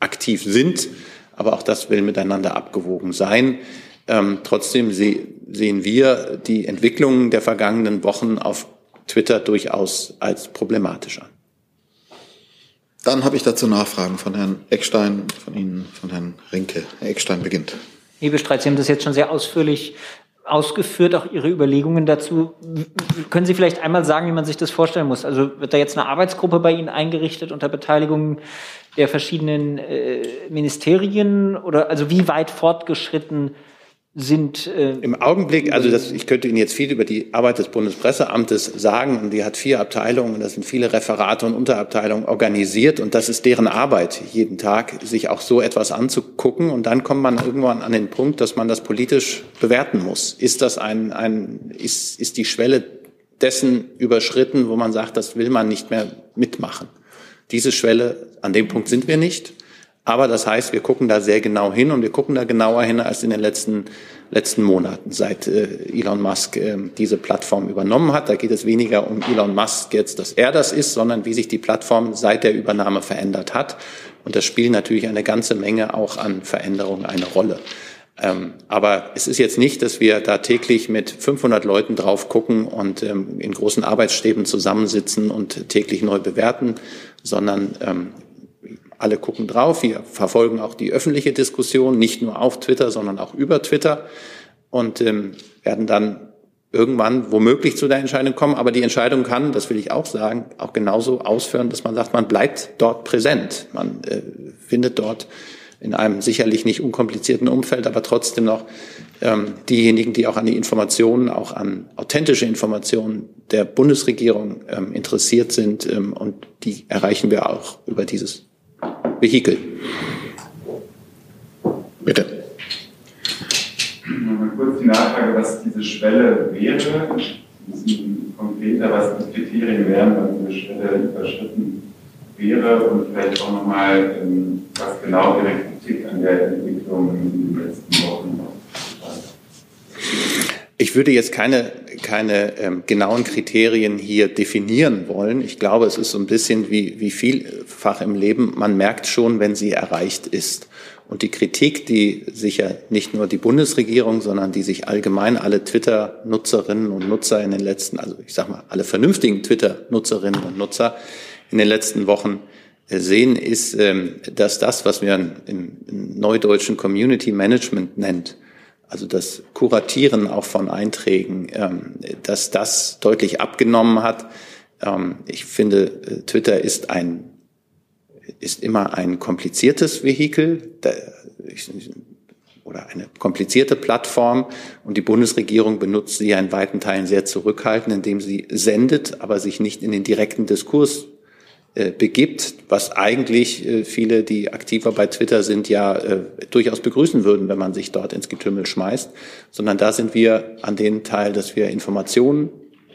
aktiv sind. Aber auch das will miteinander abgewogen sein. Ähm, trotzdem se sehen wir die Entwicklungen der vergangenen Wochen auf Twitter durchaus als problematisch an. Dann habe ich dazu Nachfragen von Herrn Eckstein, von Ihnen, von Herrn Rinke. Herr Eckstein beginnt. Hebestreit, Sie haben das jetzt schon sehr ausführlich ausgeführt, auch Ihre Überlegungen dazu. Können Sie vielleicht einmal sagen, wie man sich das vorstellen muss? Also wird da jetzt eine Arbeitsgruppe bei Ihnen eingerichtet unter Beteiligung der verschiedenen äh, Ministerien oder also wie weit fortgeschritten sind. Äh, Im Augenblick, also das, ich könnte Ihnen jetzt viel über die Arbeit des Bundespresseamtes sagen und die hat vier Abteilungen und das sind viele Referate und Unterabteilungen organisiert und das ist deren Arbeit jeden Tag, sich auch so etwas anzugucken und dann kommt man irgendwann an den Punkt, dass man das politisch bewerten muss. Ist das ein, ein ist, ist die Schwelle dessen überschritten, wo man sagt, das will man nicht mehr mitmachen. Diese Schwelle, an dem Punkt sind wir nicht. Aber das heißt, wir gucken da sehr genau hin und wir gucken da genauer hin als in den letzten, letzten Monaten, seit äh, Elon Musk äh, diese Plattform übernommen hat. Da geht es weniger um Elon Musk jetzt, dass er das ist, sondern wie sich die Plattform seit der Übernahme verändert hat. Und das spielt natürlich eine ganze Menge auch an Veränderungen eine Rolle. Ähm, aber es ist jetzt nicht, dass wir da täglich mit 500 Leuten drauf gucken und ähm, in großen Arbeitsstäben zusammensitzen und täglich neu bewerten, sondern ähm, alle gucken drauf. Wir verfolgen auch die öffentliche Diskussion, nicht nur auf Twitter, sondern auch über Twitter und ähm, werden dann irgendwann womöglich zu der Entscheidung kommen. Aber die Entscheidung kann, das will ich auch sagen, auch genauso ausführen, dass man sagt, man bleibt dort präsent. Man äh, findet dort in einem sicherlich nicht unkomplizierten Umfeld, aber trotzdem noch ähm, diejenigen, die auch an die Informationen, auch an authentische Informationen der Bundesregierung ähm, interessiert sind. Ähm, und die erreichen wir auch über dieses Vehikel. Bitte. Nochmal kurz die Nachfrage, was diese Schwelle wäre. Müssen konkret konkreter, was die Kriterien wären, wann diese Schwelle überschritten wäre und vielleicht auch nochmal, ähm, was genau Ihre Kritik an der Entwicklung in den letzten Wochen war. Ich würde jetzt keine, keine ähm, genauen Kriterien hier definieren wollen. Ich glaube, es ist so ein bisschen wie, wie vielfach im Leben. Man merkt schon, wenn sie erreicht ist. Und die Kritik, die sicher nicht nur die Bundesregierung, sondern die sich allgemein alle Twitter-Nutzerinnen und Nutzer in den letzten, also ich sage mal, alle vernünftigen Twitter-Nutzerinnen und Nutzer in den letzten Wochen äh, sehen, ist, ähm, dass das, was man im neudeutschen Community Management nennt, also das Kuratieren auch von Einträgen, ähm, dass das deutlich abgenommen hat. Ähm, ich finde, äh, Twitter ist ein ist immer ein kompliziertes Vehikel oder eine komplizierte Plattform und die Bundesregierung benutzt sie ja in weiten Teilen sehr zurückhaltend, indem sie sendet, aber sich nicht in den direkten Diskurs äh, begibt, was eigentlich äh, viele, die aktiver bei Twitter sind, ja äh, durchaus begrüßen würden, wenn man sich dort ins Getümmel schmeißt, sondern da sind wir an den Teil, dass wir Informationen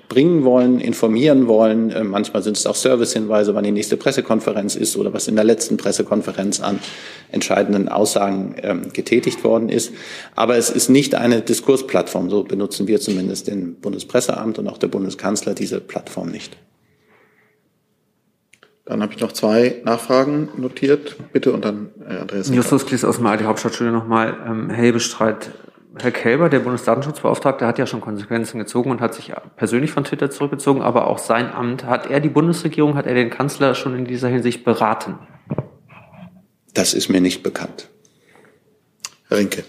bringen wollen, informieren wollen. Manchmal sind es auch Servicehinweise, wann die nächste Pressekonferenz ist oder was in der letzten Pressekonferenz an entscheidenden Aussagen ähm, getätigt worden ist. Aber es ist nicht eine Diskursplattform. So benutzen wir zumindest im Bundespresseamt und auch der Bundeskanzler diese Plattform nicht. Dann habe ich noch zwei Nachfragen notiert. Bitte und dann äh, Andreas. Justus Klies aus dem AD Hauptstadtstudio nochmal. Ähm, Hebestreit. Herr Kälber, der Bundesdatenschutzbeauftragte, hat ja schon Konsequenzen gezogen und hat sich persönlich von Twitter zurückgezogen, aber auch sein Amt. Hat er die Bundesregierung, hat er den Kanzler schon in dieser Hinsicht beraten? Das ist mir nicht bekannt. Herr Rinke.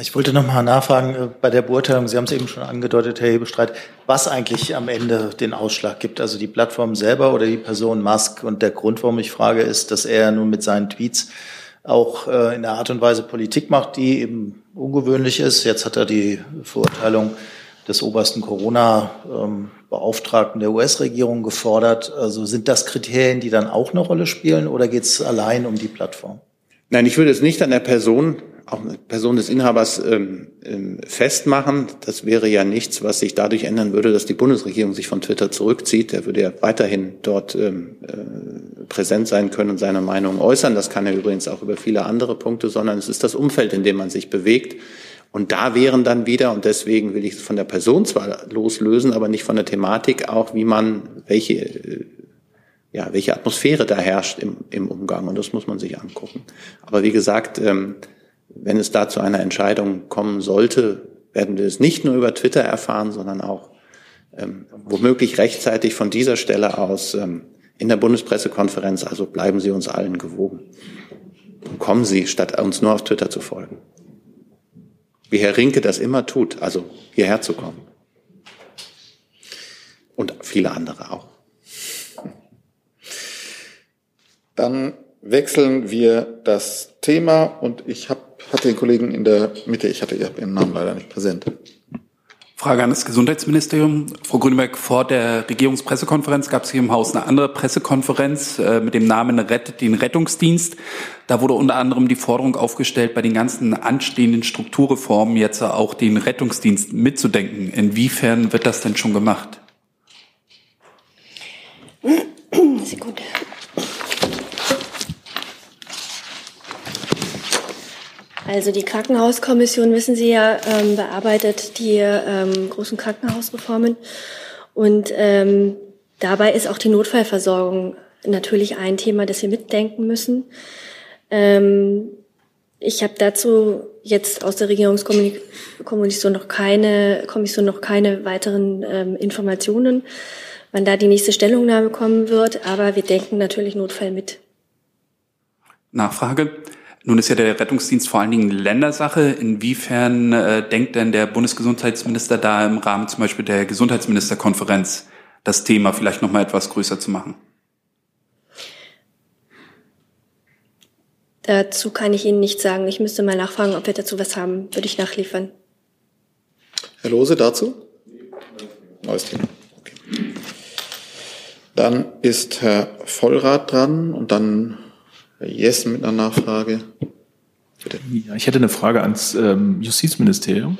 Ich wollte noch mal nachfragen äh, bei der Beurteilung. Sie haben es eben schon angedeutet, Herr Hebestreit, was eigentlich am Ende den Ausschlag gibt. Also die Plattform selber oder die Person Musk. Und der Grund, warum ich frage, ist, dass er nun mit seinen Tweets auch äh, in der Art und Weise Politik macht, die eben ungewöhnlich ist. Jetzt hat er die Verurteilung des obersten Corona-Beauftragten der US-Regierung gefordert. Also sind das Kriterien, die dann auch eine Rolle spielen oder geht es allein um die Plattform? Nein, ich würde es nicht an der Person auch eine Person des Inhabers ähm, ähm, festmachen. Das wäre ja nichts, was sich dadurch ändern würde, dass die Bundesregierung sich von Twitter zurückzieht. Er würde ja weiterhin dort ähm, äh, präsent sein können und seine Meinung äußern. Das kann er übrigens auch über viele andere Punkte, sondern es ist das Umfeld, in dem man sich bewegt. Und da wären dann wieder, und deswegen will ich es von der Person zwar loslösen, aber nicht von der Thematik auch, wie man, welche, äh, ja, welche Atmosphäre da herrscht im, im Umgang. Und das muss man sich angucken. Aber wie gesagt, ähm, wenn es da zu einer Entscheidung kommen sollte, werden wir es nicht nur über Twitter erfahren, sondern auch ähm, womöglich rechtzeitig von dieser Stelle aus ähm, in der Bundespressekonferenz. Also bleiben Sie uns allen gewogen. Und kommen Sie, statt uns nur auf Twitter zu folgen. Wie Herr Rinke das immer tut, also hierher zu kommen. Und viele andere auch. Dann wechseln wir das Thema und ich habe hatte den Kollegen in der Mitte, ich hatte Ihren Namen leider nicht präsent. Frage an das Gesundheitsministerium. Frau Grünberg, vor der Regierungspressekonferenz gab es hier im Haus eine andere Pressekonferenz äh, mit dem Namen Rettet den Rettungsdienst. Da wurde unter anderem die Forderung aufgestellt, bei den ganzen anstehenden Strukturreformen jetzt auch den Rettungsdienst mitzudenken. Inwiefern wird das denn schon gemacht? Sekunde. Also die Krankenhauskommission, wissen Sie ja, ähm, bearbeitet die ähm, großen Krankenhausreformen. Und ähm, dabei ist auch die Notfallversorgung natürlich ein Thema, das wir mitdenken müssen. Ähm, ich habe dazu jetzt aus der Regierungskommission noch keine Kommission noch keine weiteren ähm, Informationen, wann da die nächste Stellungnahme kommen wird. Aber wir denken natürlich Notfall mit. Nachfrage. Nun ist ja der Rettungsdienst vor allen Dingen Ländersache. Inwiefern äh, denkt denn der Bundesgesundheitsminister da im Rahmen zum Beispiel der Gesundheitsministerkonferenz das Thema vielleicht noch mal etwas größer zu machen? Dazu kann ich Ihnen nicht sagen. Ich müsste mal nachfragen, ob wir dazu was haben. Würde ich nachliefern. Herr Lose, dazu? Neues Thema. Okay. Dann ist Herr Vollrath dran und dann Yes mit einer Nachfrage. Ja, ich hätte eine Frage ans ähm, Justizministerium.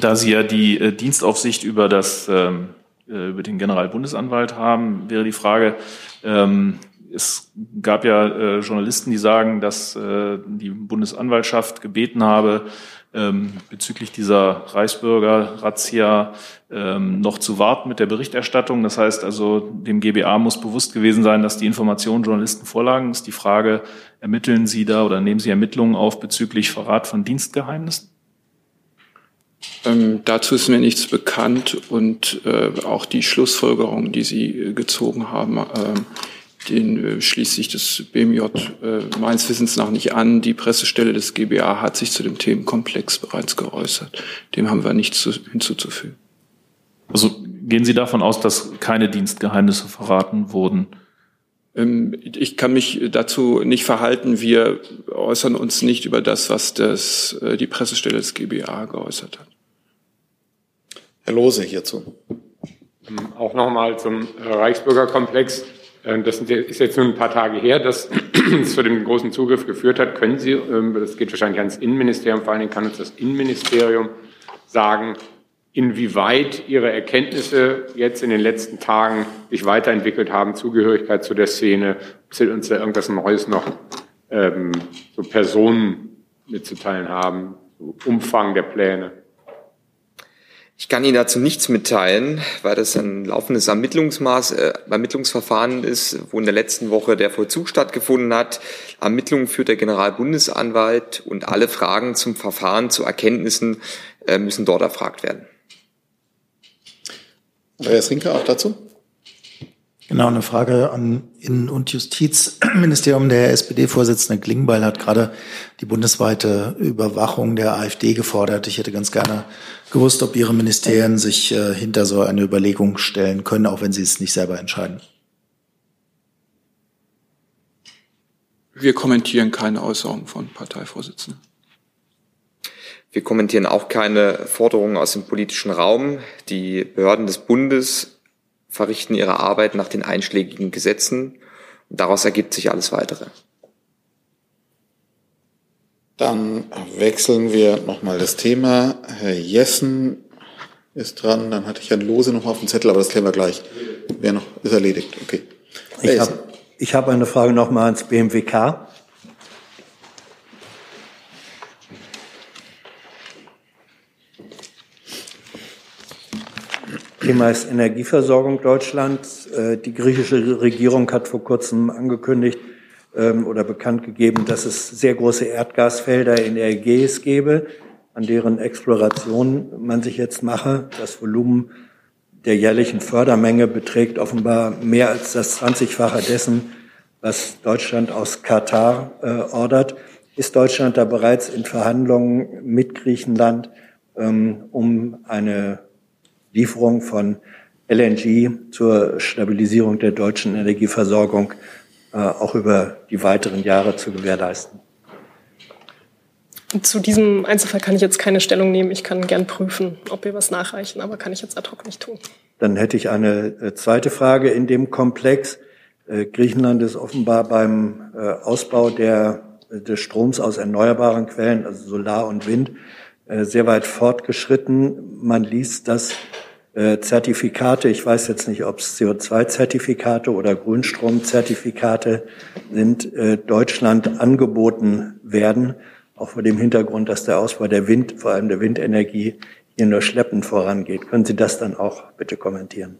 Da Sie ja die äh, Dienstaufsicht über das ähm, äh, über den Generalbundesanwalt haben, wäre die Frage, ähm, es gab ja äh, Journalisten, die sagen, dass äh, die Bundesanwaltschaft gebeten habe, ähm, bezüglich dieser Reichsbürger-Razzia ähm, noch zu warten mit der Berichterstattung. Das heißt also, dem GBA muss bewusst gewesen sein, dass die Informationen Journalisten vorlagen. Ist die Frage, ermitteln Sie da oder nehmen Sie Ermittlungen auf bezüglich Verrat von Dienstgeheimnissen? Ähm, dazu ist mir nichts bekannt und äh, auch die Schlussfolgerungen, die Sie äh, gezogen haben, äh, den äh, schließt sich das BMJ äh, meines Wissens nach nicht an. Die Pressestelle des GBA hat sich zu dem Themenkomplex bereits geäußert. Dem haben wir nichts zu, hinzuzufügen. Also gehen Sie davon aus, dass keine Dienstgeheimnisse verraten wurden? Ähm, ich kann mich dazu nicht verhalten. Wir äußern uns nicht über das, was das, äh, die Pressestelle des GBA geäußert hat. Herr Lose hierzu. Ähm, auch nochmal zum Reichsbürgerkomplex. Ähm, das ist jetzt nun ein paar Tage her, dass es zu dem großen Zugriff geführt hat. Können Sie, das geht wahrscheinlich ans Innenministerium, vor allen Dingen kann uns das Innenministerium sagen, inwieweit Ihre Erkenntnisse jetzt in den letzten Tagen sich weiterentwickelt haben, Zugehörigkeit zu der Szene, ob Sie uns da irgendwas Neues noch ähm, so Personen mitzuteilen haben, Umfang der Pläne? Ich kann Ihnen dazu nichts mitteilen, weil das ein laufendes Ermittlungsmaß, äh, Ermittlungsverfahren ist, wo in der letzten Woche der Vollzug stattgefunden hat. Ermittlungen führt der Generalbundesanwalt und alle Fragen zum Verfahren, zu Erkenntnissen äh, müssen dort erfragt werden. Andreas Rinke auch dazu? Genau, eine Frage an Innen- und Justizministerium. Der SPD-Vorsitzende Klingbeil hat gerade die bundesweite Überwachung der AfD gefordert. Ich hätte ganz gerne gewusst, ob Ihre Ministerien sich äh, hinter so eine Überlegung stellen können, auch wenn Sie es nicht selber entscheiden. Wir kommentieren keine Äußerungen von Parteivorsitzenden. Wir kommentieren auch keine Forderungen aus dem politischen Raum. Die Behörden des Bundes verrichten ihre Arbeit nach den einschlägigen Gesetzen. Und daraus ergibt sich alles Weitere. Dann wechseln wir nochmal das Thema. Herr Jessen ist dran. Dann hatte ich Herrn Lose noch auf dem Zettel, aber das klären wir gleich. Wer noch? Ist erledigt. Okay. Ich habe hab eine Frage nochmal ans BMWK. Thema ist Energieversorgung Deutschlands. Äh, die griechische Regierung hat vor kurzem angekündigt ähm, oder bekannt gegeben, dass es sehr große Erdgasfelder in der Ägäis gäbe, an deren Exploration man sich jetzt mache. Das Volumen der jährlichen Fördermenge beträgt offenbar mehr als das 20-fache dessen, was Deutschland aus Katar äh, ordert. Ist Deutschland da bereits in Verhandlungen mit Griechenland, ähm, um eine Lieferung von LNG zur Stabilisierung der deutschen Energieversorgung äh, auch über die weiteren Jahre zu gewährleisten. Zu diesem Einzelfall kann ich jetzt keine Stellung nehmen. Ich kann gern prüfen, ob wir was nachreichen, aber kann ich jetzt ad hoc nicht tun. Dann hätte ich eine äh, zweite Frage in dem Komplex. Äh, Griechenland ist offenbar beim Ausbau der, des Stroms aus erneuerbaren Quellen, also Solar und Wind, sehr weit fortgeschritten. Man liest, dass äh, Zertifikate, ich weiß jetzt nicht, ob es CO2-Zertifikate oder Grünstromzertifikate sind, äh, Deutschland angeboten werden, auch vor dem Hintergrund, dass der Ausbau der Wind, vor allem der Windenergie, hier nur schleppend vorangeht. Können Sie das dann auch bitte kommentieren?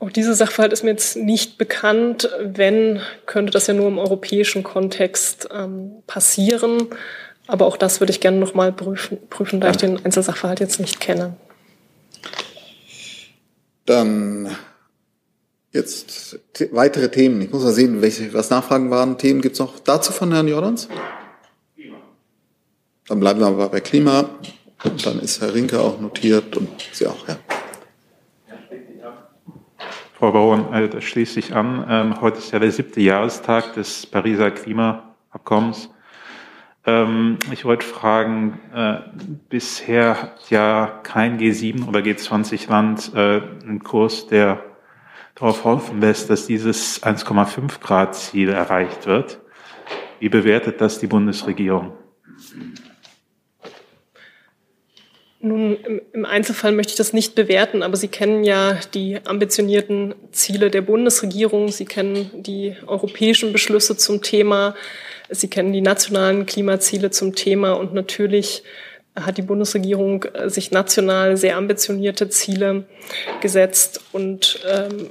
Auch dieser Sachverhalt ist mir jetzt nicht bekannt. Wenn, könnte das ja nur im europäischen Kontext ähm, passieren. Aber auch das würde ich gerne noch mal prüfen, prüfen da ich den Einzelsachverhalt jetzt nicht kenne. Dann jetzt weitere Themen. Ich muss mal sehen, welche, was Nachfragen waren. Themen gibt es noch dazu von Herrn Jordans? Dann bleiben wir aber bei Klima. Und dann ist Herr Rinke auch notiert und Sie auch, ja. Frau Bauern, äh, das schließt sich an. Ähm, heute ist ja der siebte Jahrestag des Pariser Klimaabkommens. Ähm, ich wollte fragen, äh, bisher hat ja kein G7 oder G20-Land äh, einen Kurs, der darauf hoffen lässt, dass dieses 1,5 Grad Ziel erreicht wird. Wie bewertet das die Bundesregierung? Nun, im Einzelfall möchte ich das nicht bewerten, aber Sie kennen ja die ambitionierten Ziele der Bundesregierung. Sie kennen die europäischen Beschlüsse zum Thema. Sie kennen die nationalen Klimaziele zum Thema. Und natürlich hat die Bundesregierung äh, sich national sehr ambitionierte Ziele gesetzt. Und ähm,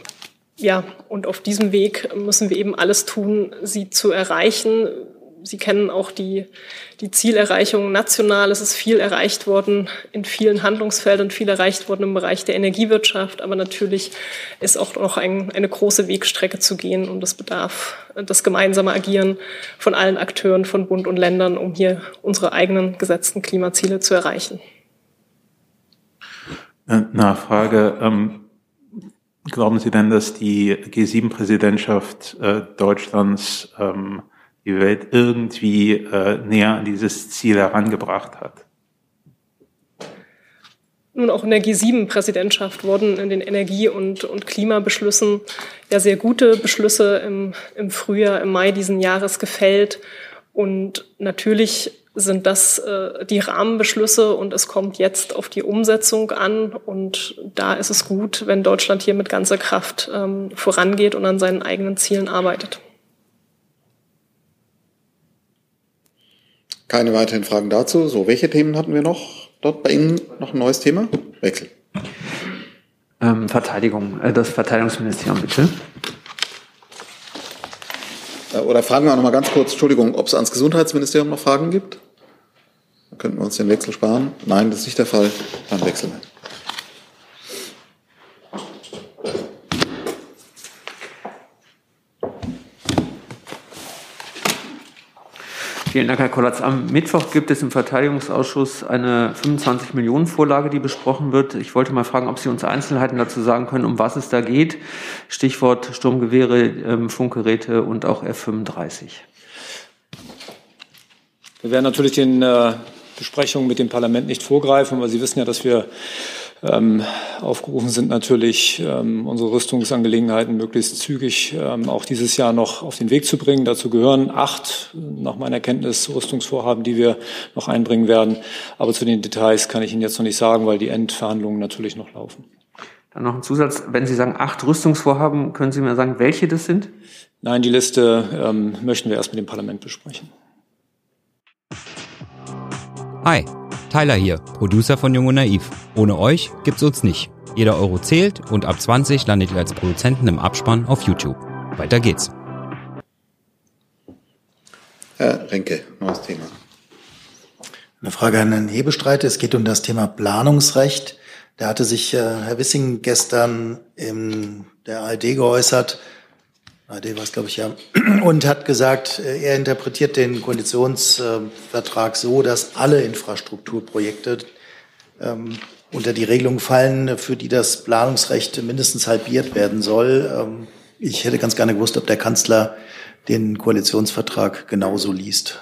ja, und auf diesem Weg müssen wir eben alles tun, sie zu erreichen. Sie kennen auch die, die Zielerreichung national. Es ist viel erreicht worden in vielen Handlungsfeldern, viel erreicht worden im Bereich der Energiewirtschaft. Aber natürlich ist auch noch ein, eine große Wegstrecke zu gehen und es bedarf das gemeinsame Agieren von allen Akteuren von Bund und Ländern, um hier unsere eigenen gesetzten Klimaziele zu erreichen. Äh, Nachfrage. Ähm, glauben Sie denn, dass die G7-Präsidentschaft äh, Deutschlands ähm, die Welt irgendwie äh, näher an dieses Ziel herangebracht hat? Nun, auch in der G7-Präsidentschaft wurden in den Energie- und, und Klimabeschlüssen ja sehr gute Beschlüsse im, im Frühjahr, im Mai diesen Jahres gefällt. Und natürlich sind das äh, die Rahmenbeschlüsse und es kommt jetzt auf die Umsetzung an. Und da ist es gut, wenn Deutschland hier mit ganzer Kraft ähm, vorangeht und an seinen eigenen Zielen arbeitet. Keine weiteren Fragen dazu. So, welche Themen hatten wir noch? Dort bei Ihnen noch ein neues Thema? Wechsel. Ähm, Verteidigung, äh, das Verteidigungsministerium, bitte. Äh, oder fragen wir auch noch mal ganz kurz, Entschuldigung, ob es ans Gesundheitsministerium noch Fragen gibt? Dann könnten wir uns den Wechsel sparen. Nein, das ist nicht der Fall. Dann wechseln wir. Vielen Dank, Herr Kollatz. Am Mittwoch gibt es im Verteidigungsausschuss eine 25 Millionen Vorlage, die besprochen wird. Ich wollte mal fragen, ob Sie uns Einzelheiten dazu sagen können, um was es da geht. Stichwort Sturmgewehre, ähm, Funkgeräte und auch F-35. Wir werden natürlich den äh, Besprechungen mit dem Parlament nicht vorgreifen, weil Sie wissen ja, dass wir ähm, aufgerufen sind natürlich, ähm, unsere Rüstungsangelegenheiten möglichst zügig ähm, auch dieses Jahr noch auf den Weg zu bringen. Dazu gehören acht, nach meiner Kenntnis, Rüstungsvorhaben, die wir noch einbringen werden. Aber zu den Details kann ich Ihnen jetzt noch nicht sagen, weil die Endverhandlungen natürlich noch laufen. Dann noch ein Zusatz. Wenn Sie sagen acht Rüstungsvorhaben, können Sie mir sagen, welche das sind? Nein, die Liste ähm, möchten wir erst mit dem Parlament besprechen. Hi. Tyler hier, Producer von Jung und Naiv. Ohne euch gibt's uns nicht. Jeder Euro zählt und ab 20 landet ihr als Produzenten im Abspann auf YouTube. Weiter geht's. Herr Renke, neues Thema. Eine Frage an Herrn Hebestreit. Es geht um das Thema Planungsrecht. Da hatte sich äh, Herr Wissing gestern in der ARD geäußert, AD war es, glaube ich, ja, und hat gesagt, äh, er interpretiert den Koalitionsvertrag so, dass alle Infrastrukturprojekte ähm, unter die Regelung fallen, für die das Planungsrecht mindestens halbiert werden soll. Ähm, ich hätte ganz gerne gewusst, ob der Kanzler den Koalitionsvertrag genauso liest.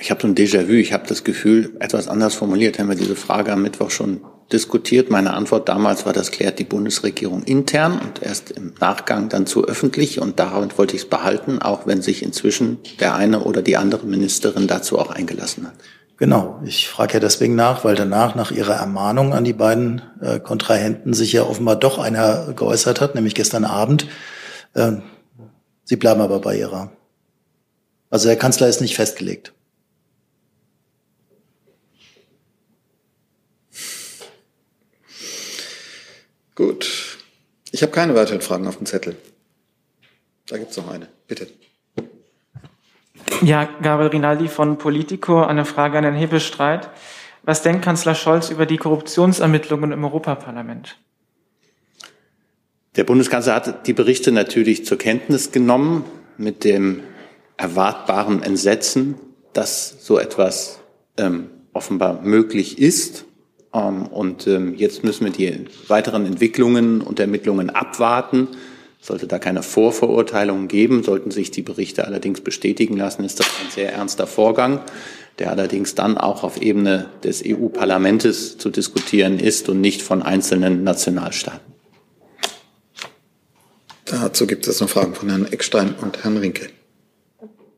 Ich habe so ein Déjà-vu. Ich habe das Gefühl, etwas anders formuliert, haben wir diese Frage am Mittwoch schon diskutiert. Meine Antwort damals war, das klärt die Bundesregierung intern und erst im Nachgang dann zu öffentlich. Und damit wollte ich es behalten, auch wenn sich inzwischen der eine oder die andere Ministerin dazu auch eingelassen hat. Genau, ich frage ja deswegen nach, weil danach nach ihrer Ermahnung an die beiden äh, Kontrahenten sich ja offenbar doch einer geäußert hat, nämlich gestern Abend. Äh, sie bleiben aber bei ihrer. Also der Kanzler ist nicht festgelegt. Gut. Ich habe keine weiteren Fragen auf dem Zettel. Da gibt es noch eine. Bitte. Ja, Gabriel Rinaldi von Politico. Eine Frage an den Hebestreit. Was denkt Kanzler Scholz über die Korruptionsermittlungen im Europaparlament? Der Bundeskanzler hat die Berichte natürlich zur Kenntnis genommen mit dem erwartbaren Entsetzen, dass so etwas ähm, offenbar möglich ist. Ähm, und ähm, jetzt müssen wir die weiteren Entwicklungen und Ermittlungen abwarten. Sollte da keine Vorverurteilungen geben, sollten sich die Berichte allerdings bestätigen lassen, ist das ein sehr ernster Vorgang, der allerdings dann auch auf Ebene des EU-Parlaments zu diskutieren ist und nicht von einzelnen Nationalstaaten. Dazu gibt es noch Fragen von Herrn Eckstein und Herrn Rinke.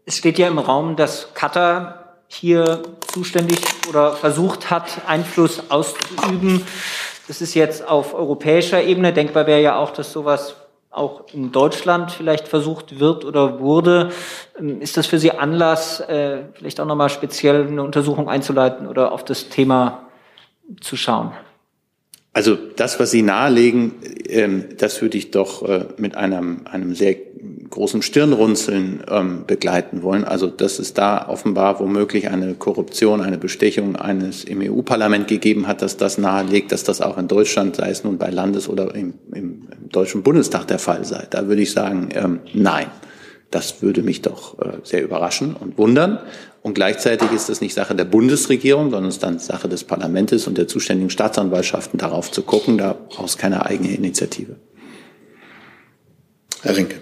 Es steht ja im Raum, dass Katar hier zuständig oder versucht hat, Einfluss auszuüben. Das ist jetzt auf europäischer Ebene. Denkbar wäre ja auch, dass sowas auch in Deutschland vielleicht versucht wird oder wurde. Ähm, ist das für Sie Anlass, äh, vielleicht auch nochmal speziell eine Untersuchung einzuleiten oder auf das Thema zu schauen? Also das, was Sie nahelegen, ähm, das würde ich doch äh, mit einem, einem sehr großen Stirnrunzeln ähm, begleiten wollen. Also dass es da offenbar womöglich eine Korruption, eine Bestechung eines im EU-Parlament gegeben hat, dass das nahelegt, dass das auch in Deutschland, sei es nun bei Landes- oder im, im, Deutschen Bundestag der Fall sei. Da würde ich sagen, ähm, nein. Das würde mich doch äh, sehr überraschen und wundern. Und gleichzeitig ist es nicht Sache der Bundesregierung, sondern es ist dann Sache des Parlaments und der zuständigen Staatsanwaltschaften, darauf zu gucken. Da braucht es keine eigene Initiative. Herr Rinke.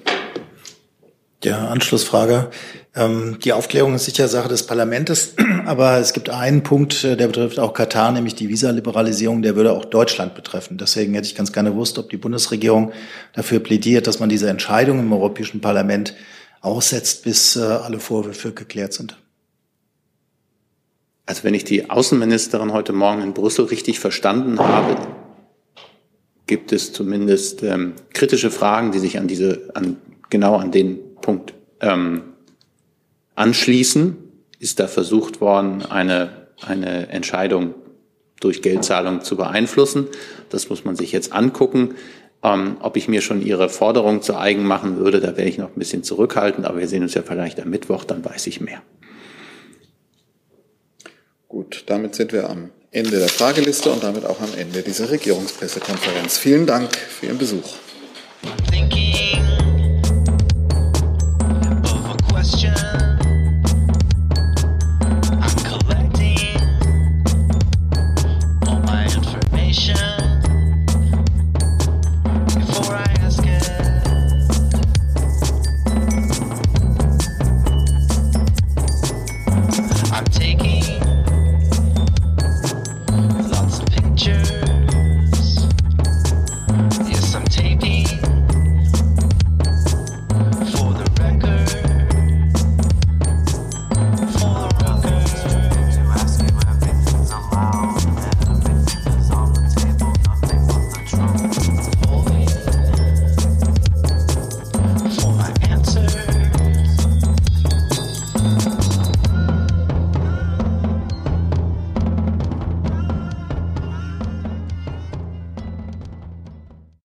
Ja, Anschlussfrage. Ähm, die Aufklärung ist sicher Sache des Parlaments, aber es gibt einen Punkt, äh, der betrifft auch Katar, nämlich die Visaliberalisierung, der würde auch Deutschland betreffen. Deswegen hätte ich ganz gerne gewusst, ob die Bundesregierung dafür plädiert, dass man diese Entscheidung im Europäischen Parlament aussetzt, bis äh, alle Vorwürfe geklärt sind. Also wenn ich die Außenministerin heute Morgen in Brüssel richtig verstanden habe, gibt es zumindest ähm, kritische Fragen, die sich an diese, an, genau an den Punkt ähm, anschließen. Ist da versucht worden, eine, eine Entscheidung durch Geldzahlung zu beeinflussen? Das muss man sich jetzt angucken. Ähm, ob ich mir schon Ihre Forderung zu eigen machen würde, da wäre ich noch ein bisschen zurückhaltend, aber wir sehen uns ja vielleicht am Mittwoch, dann weiß ich mehr. Gut, damit sind wir am Ende der Frageliste und damit auch am Ende dieser Regierungspressekonferenz. Vielen Dank für Ihren Besuch.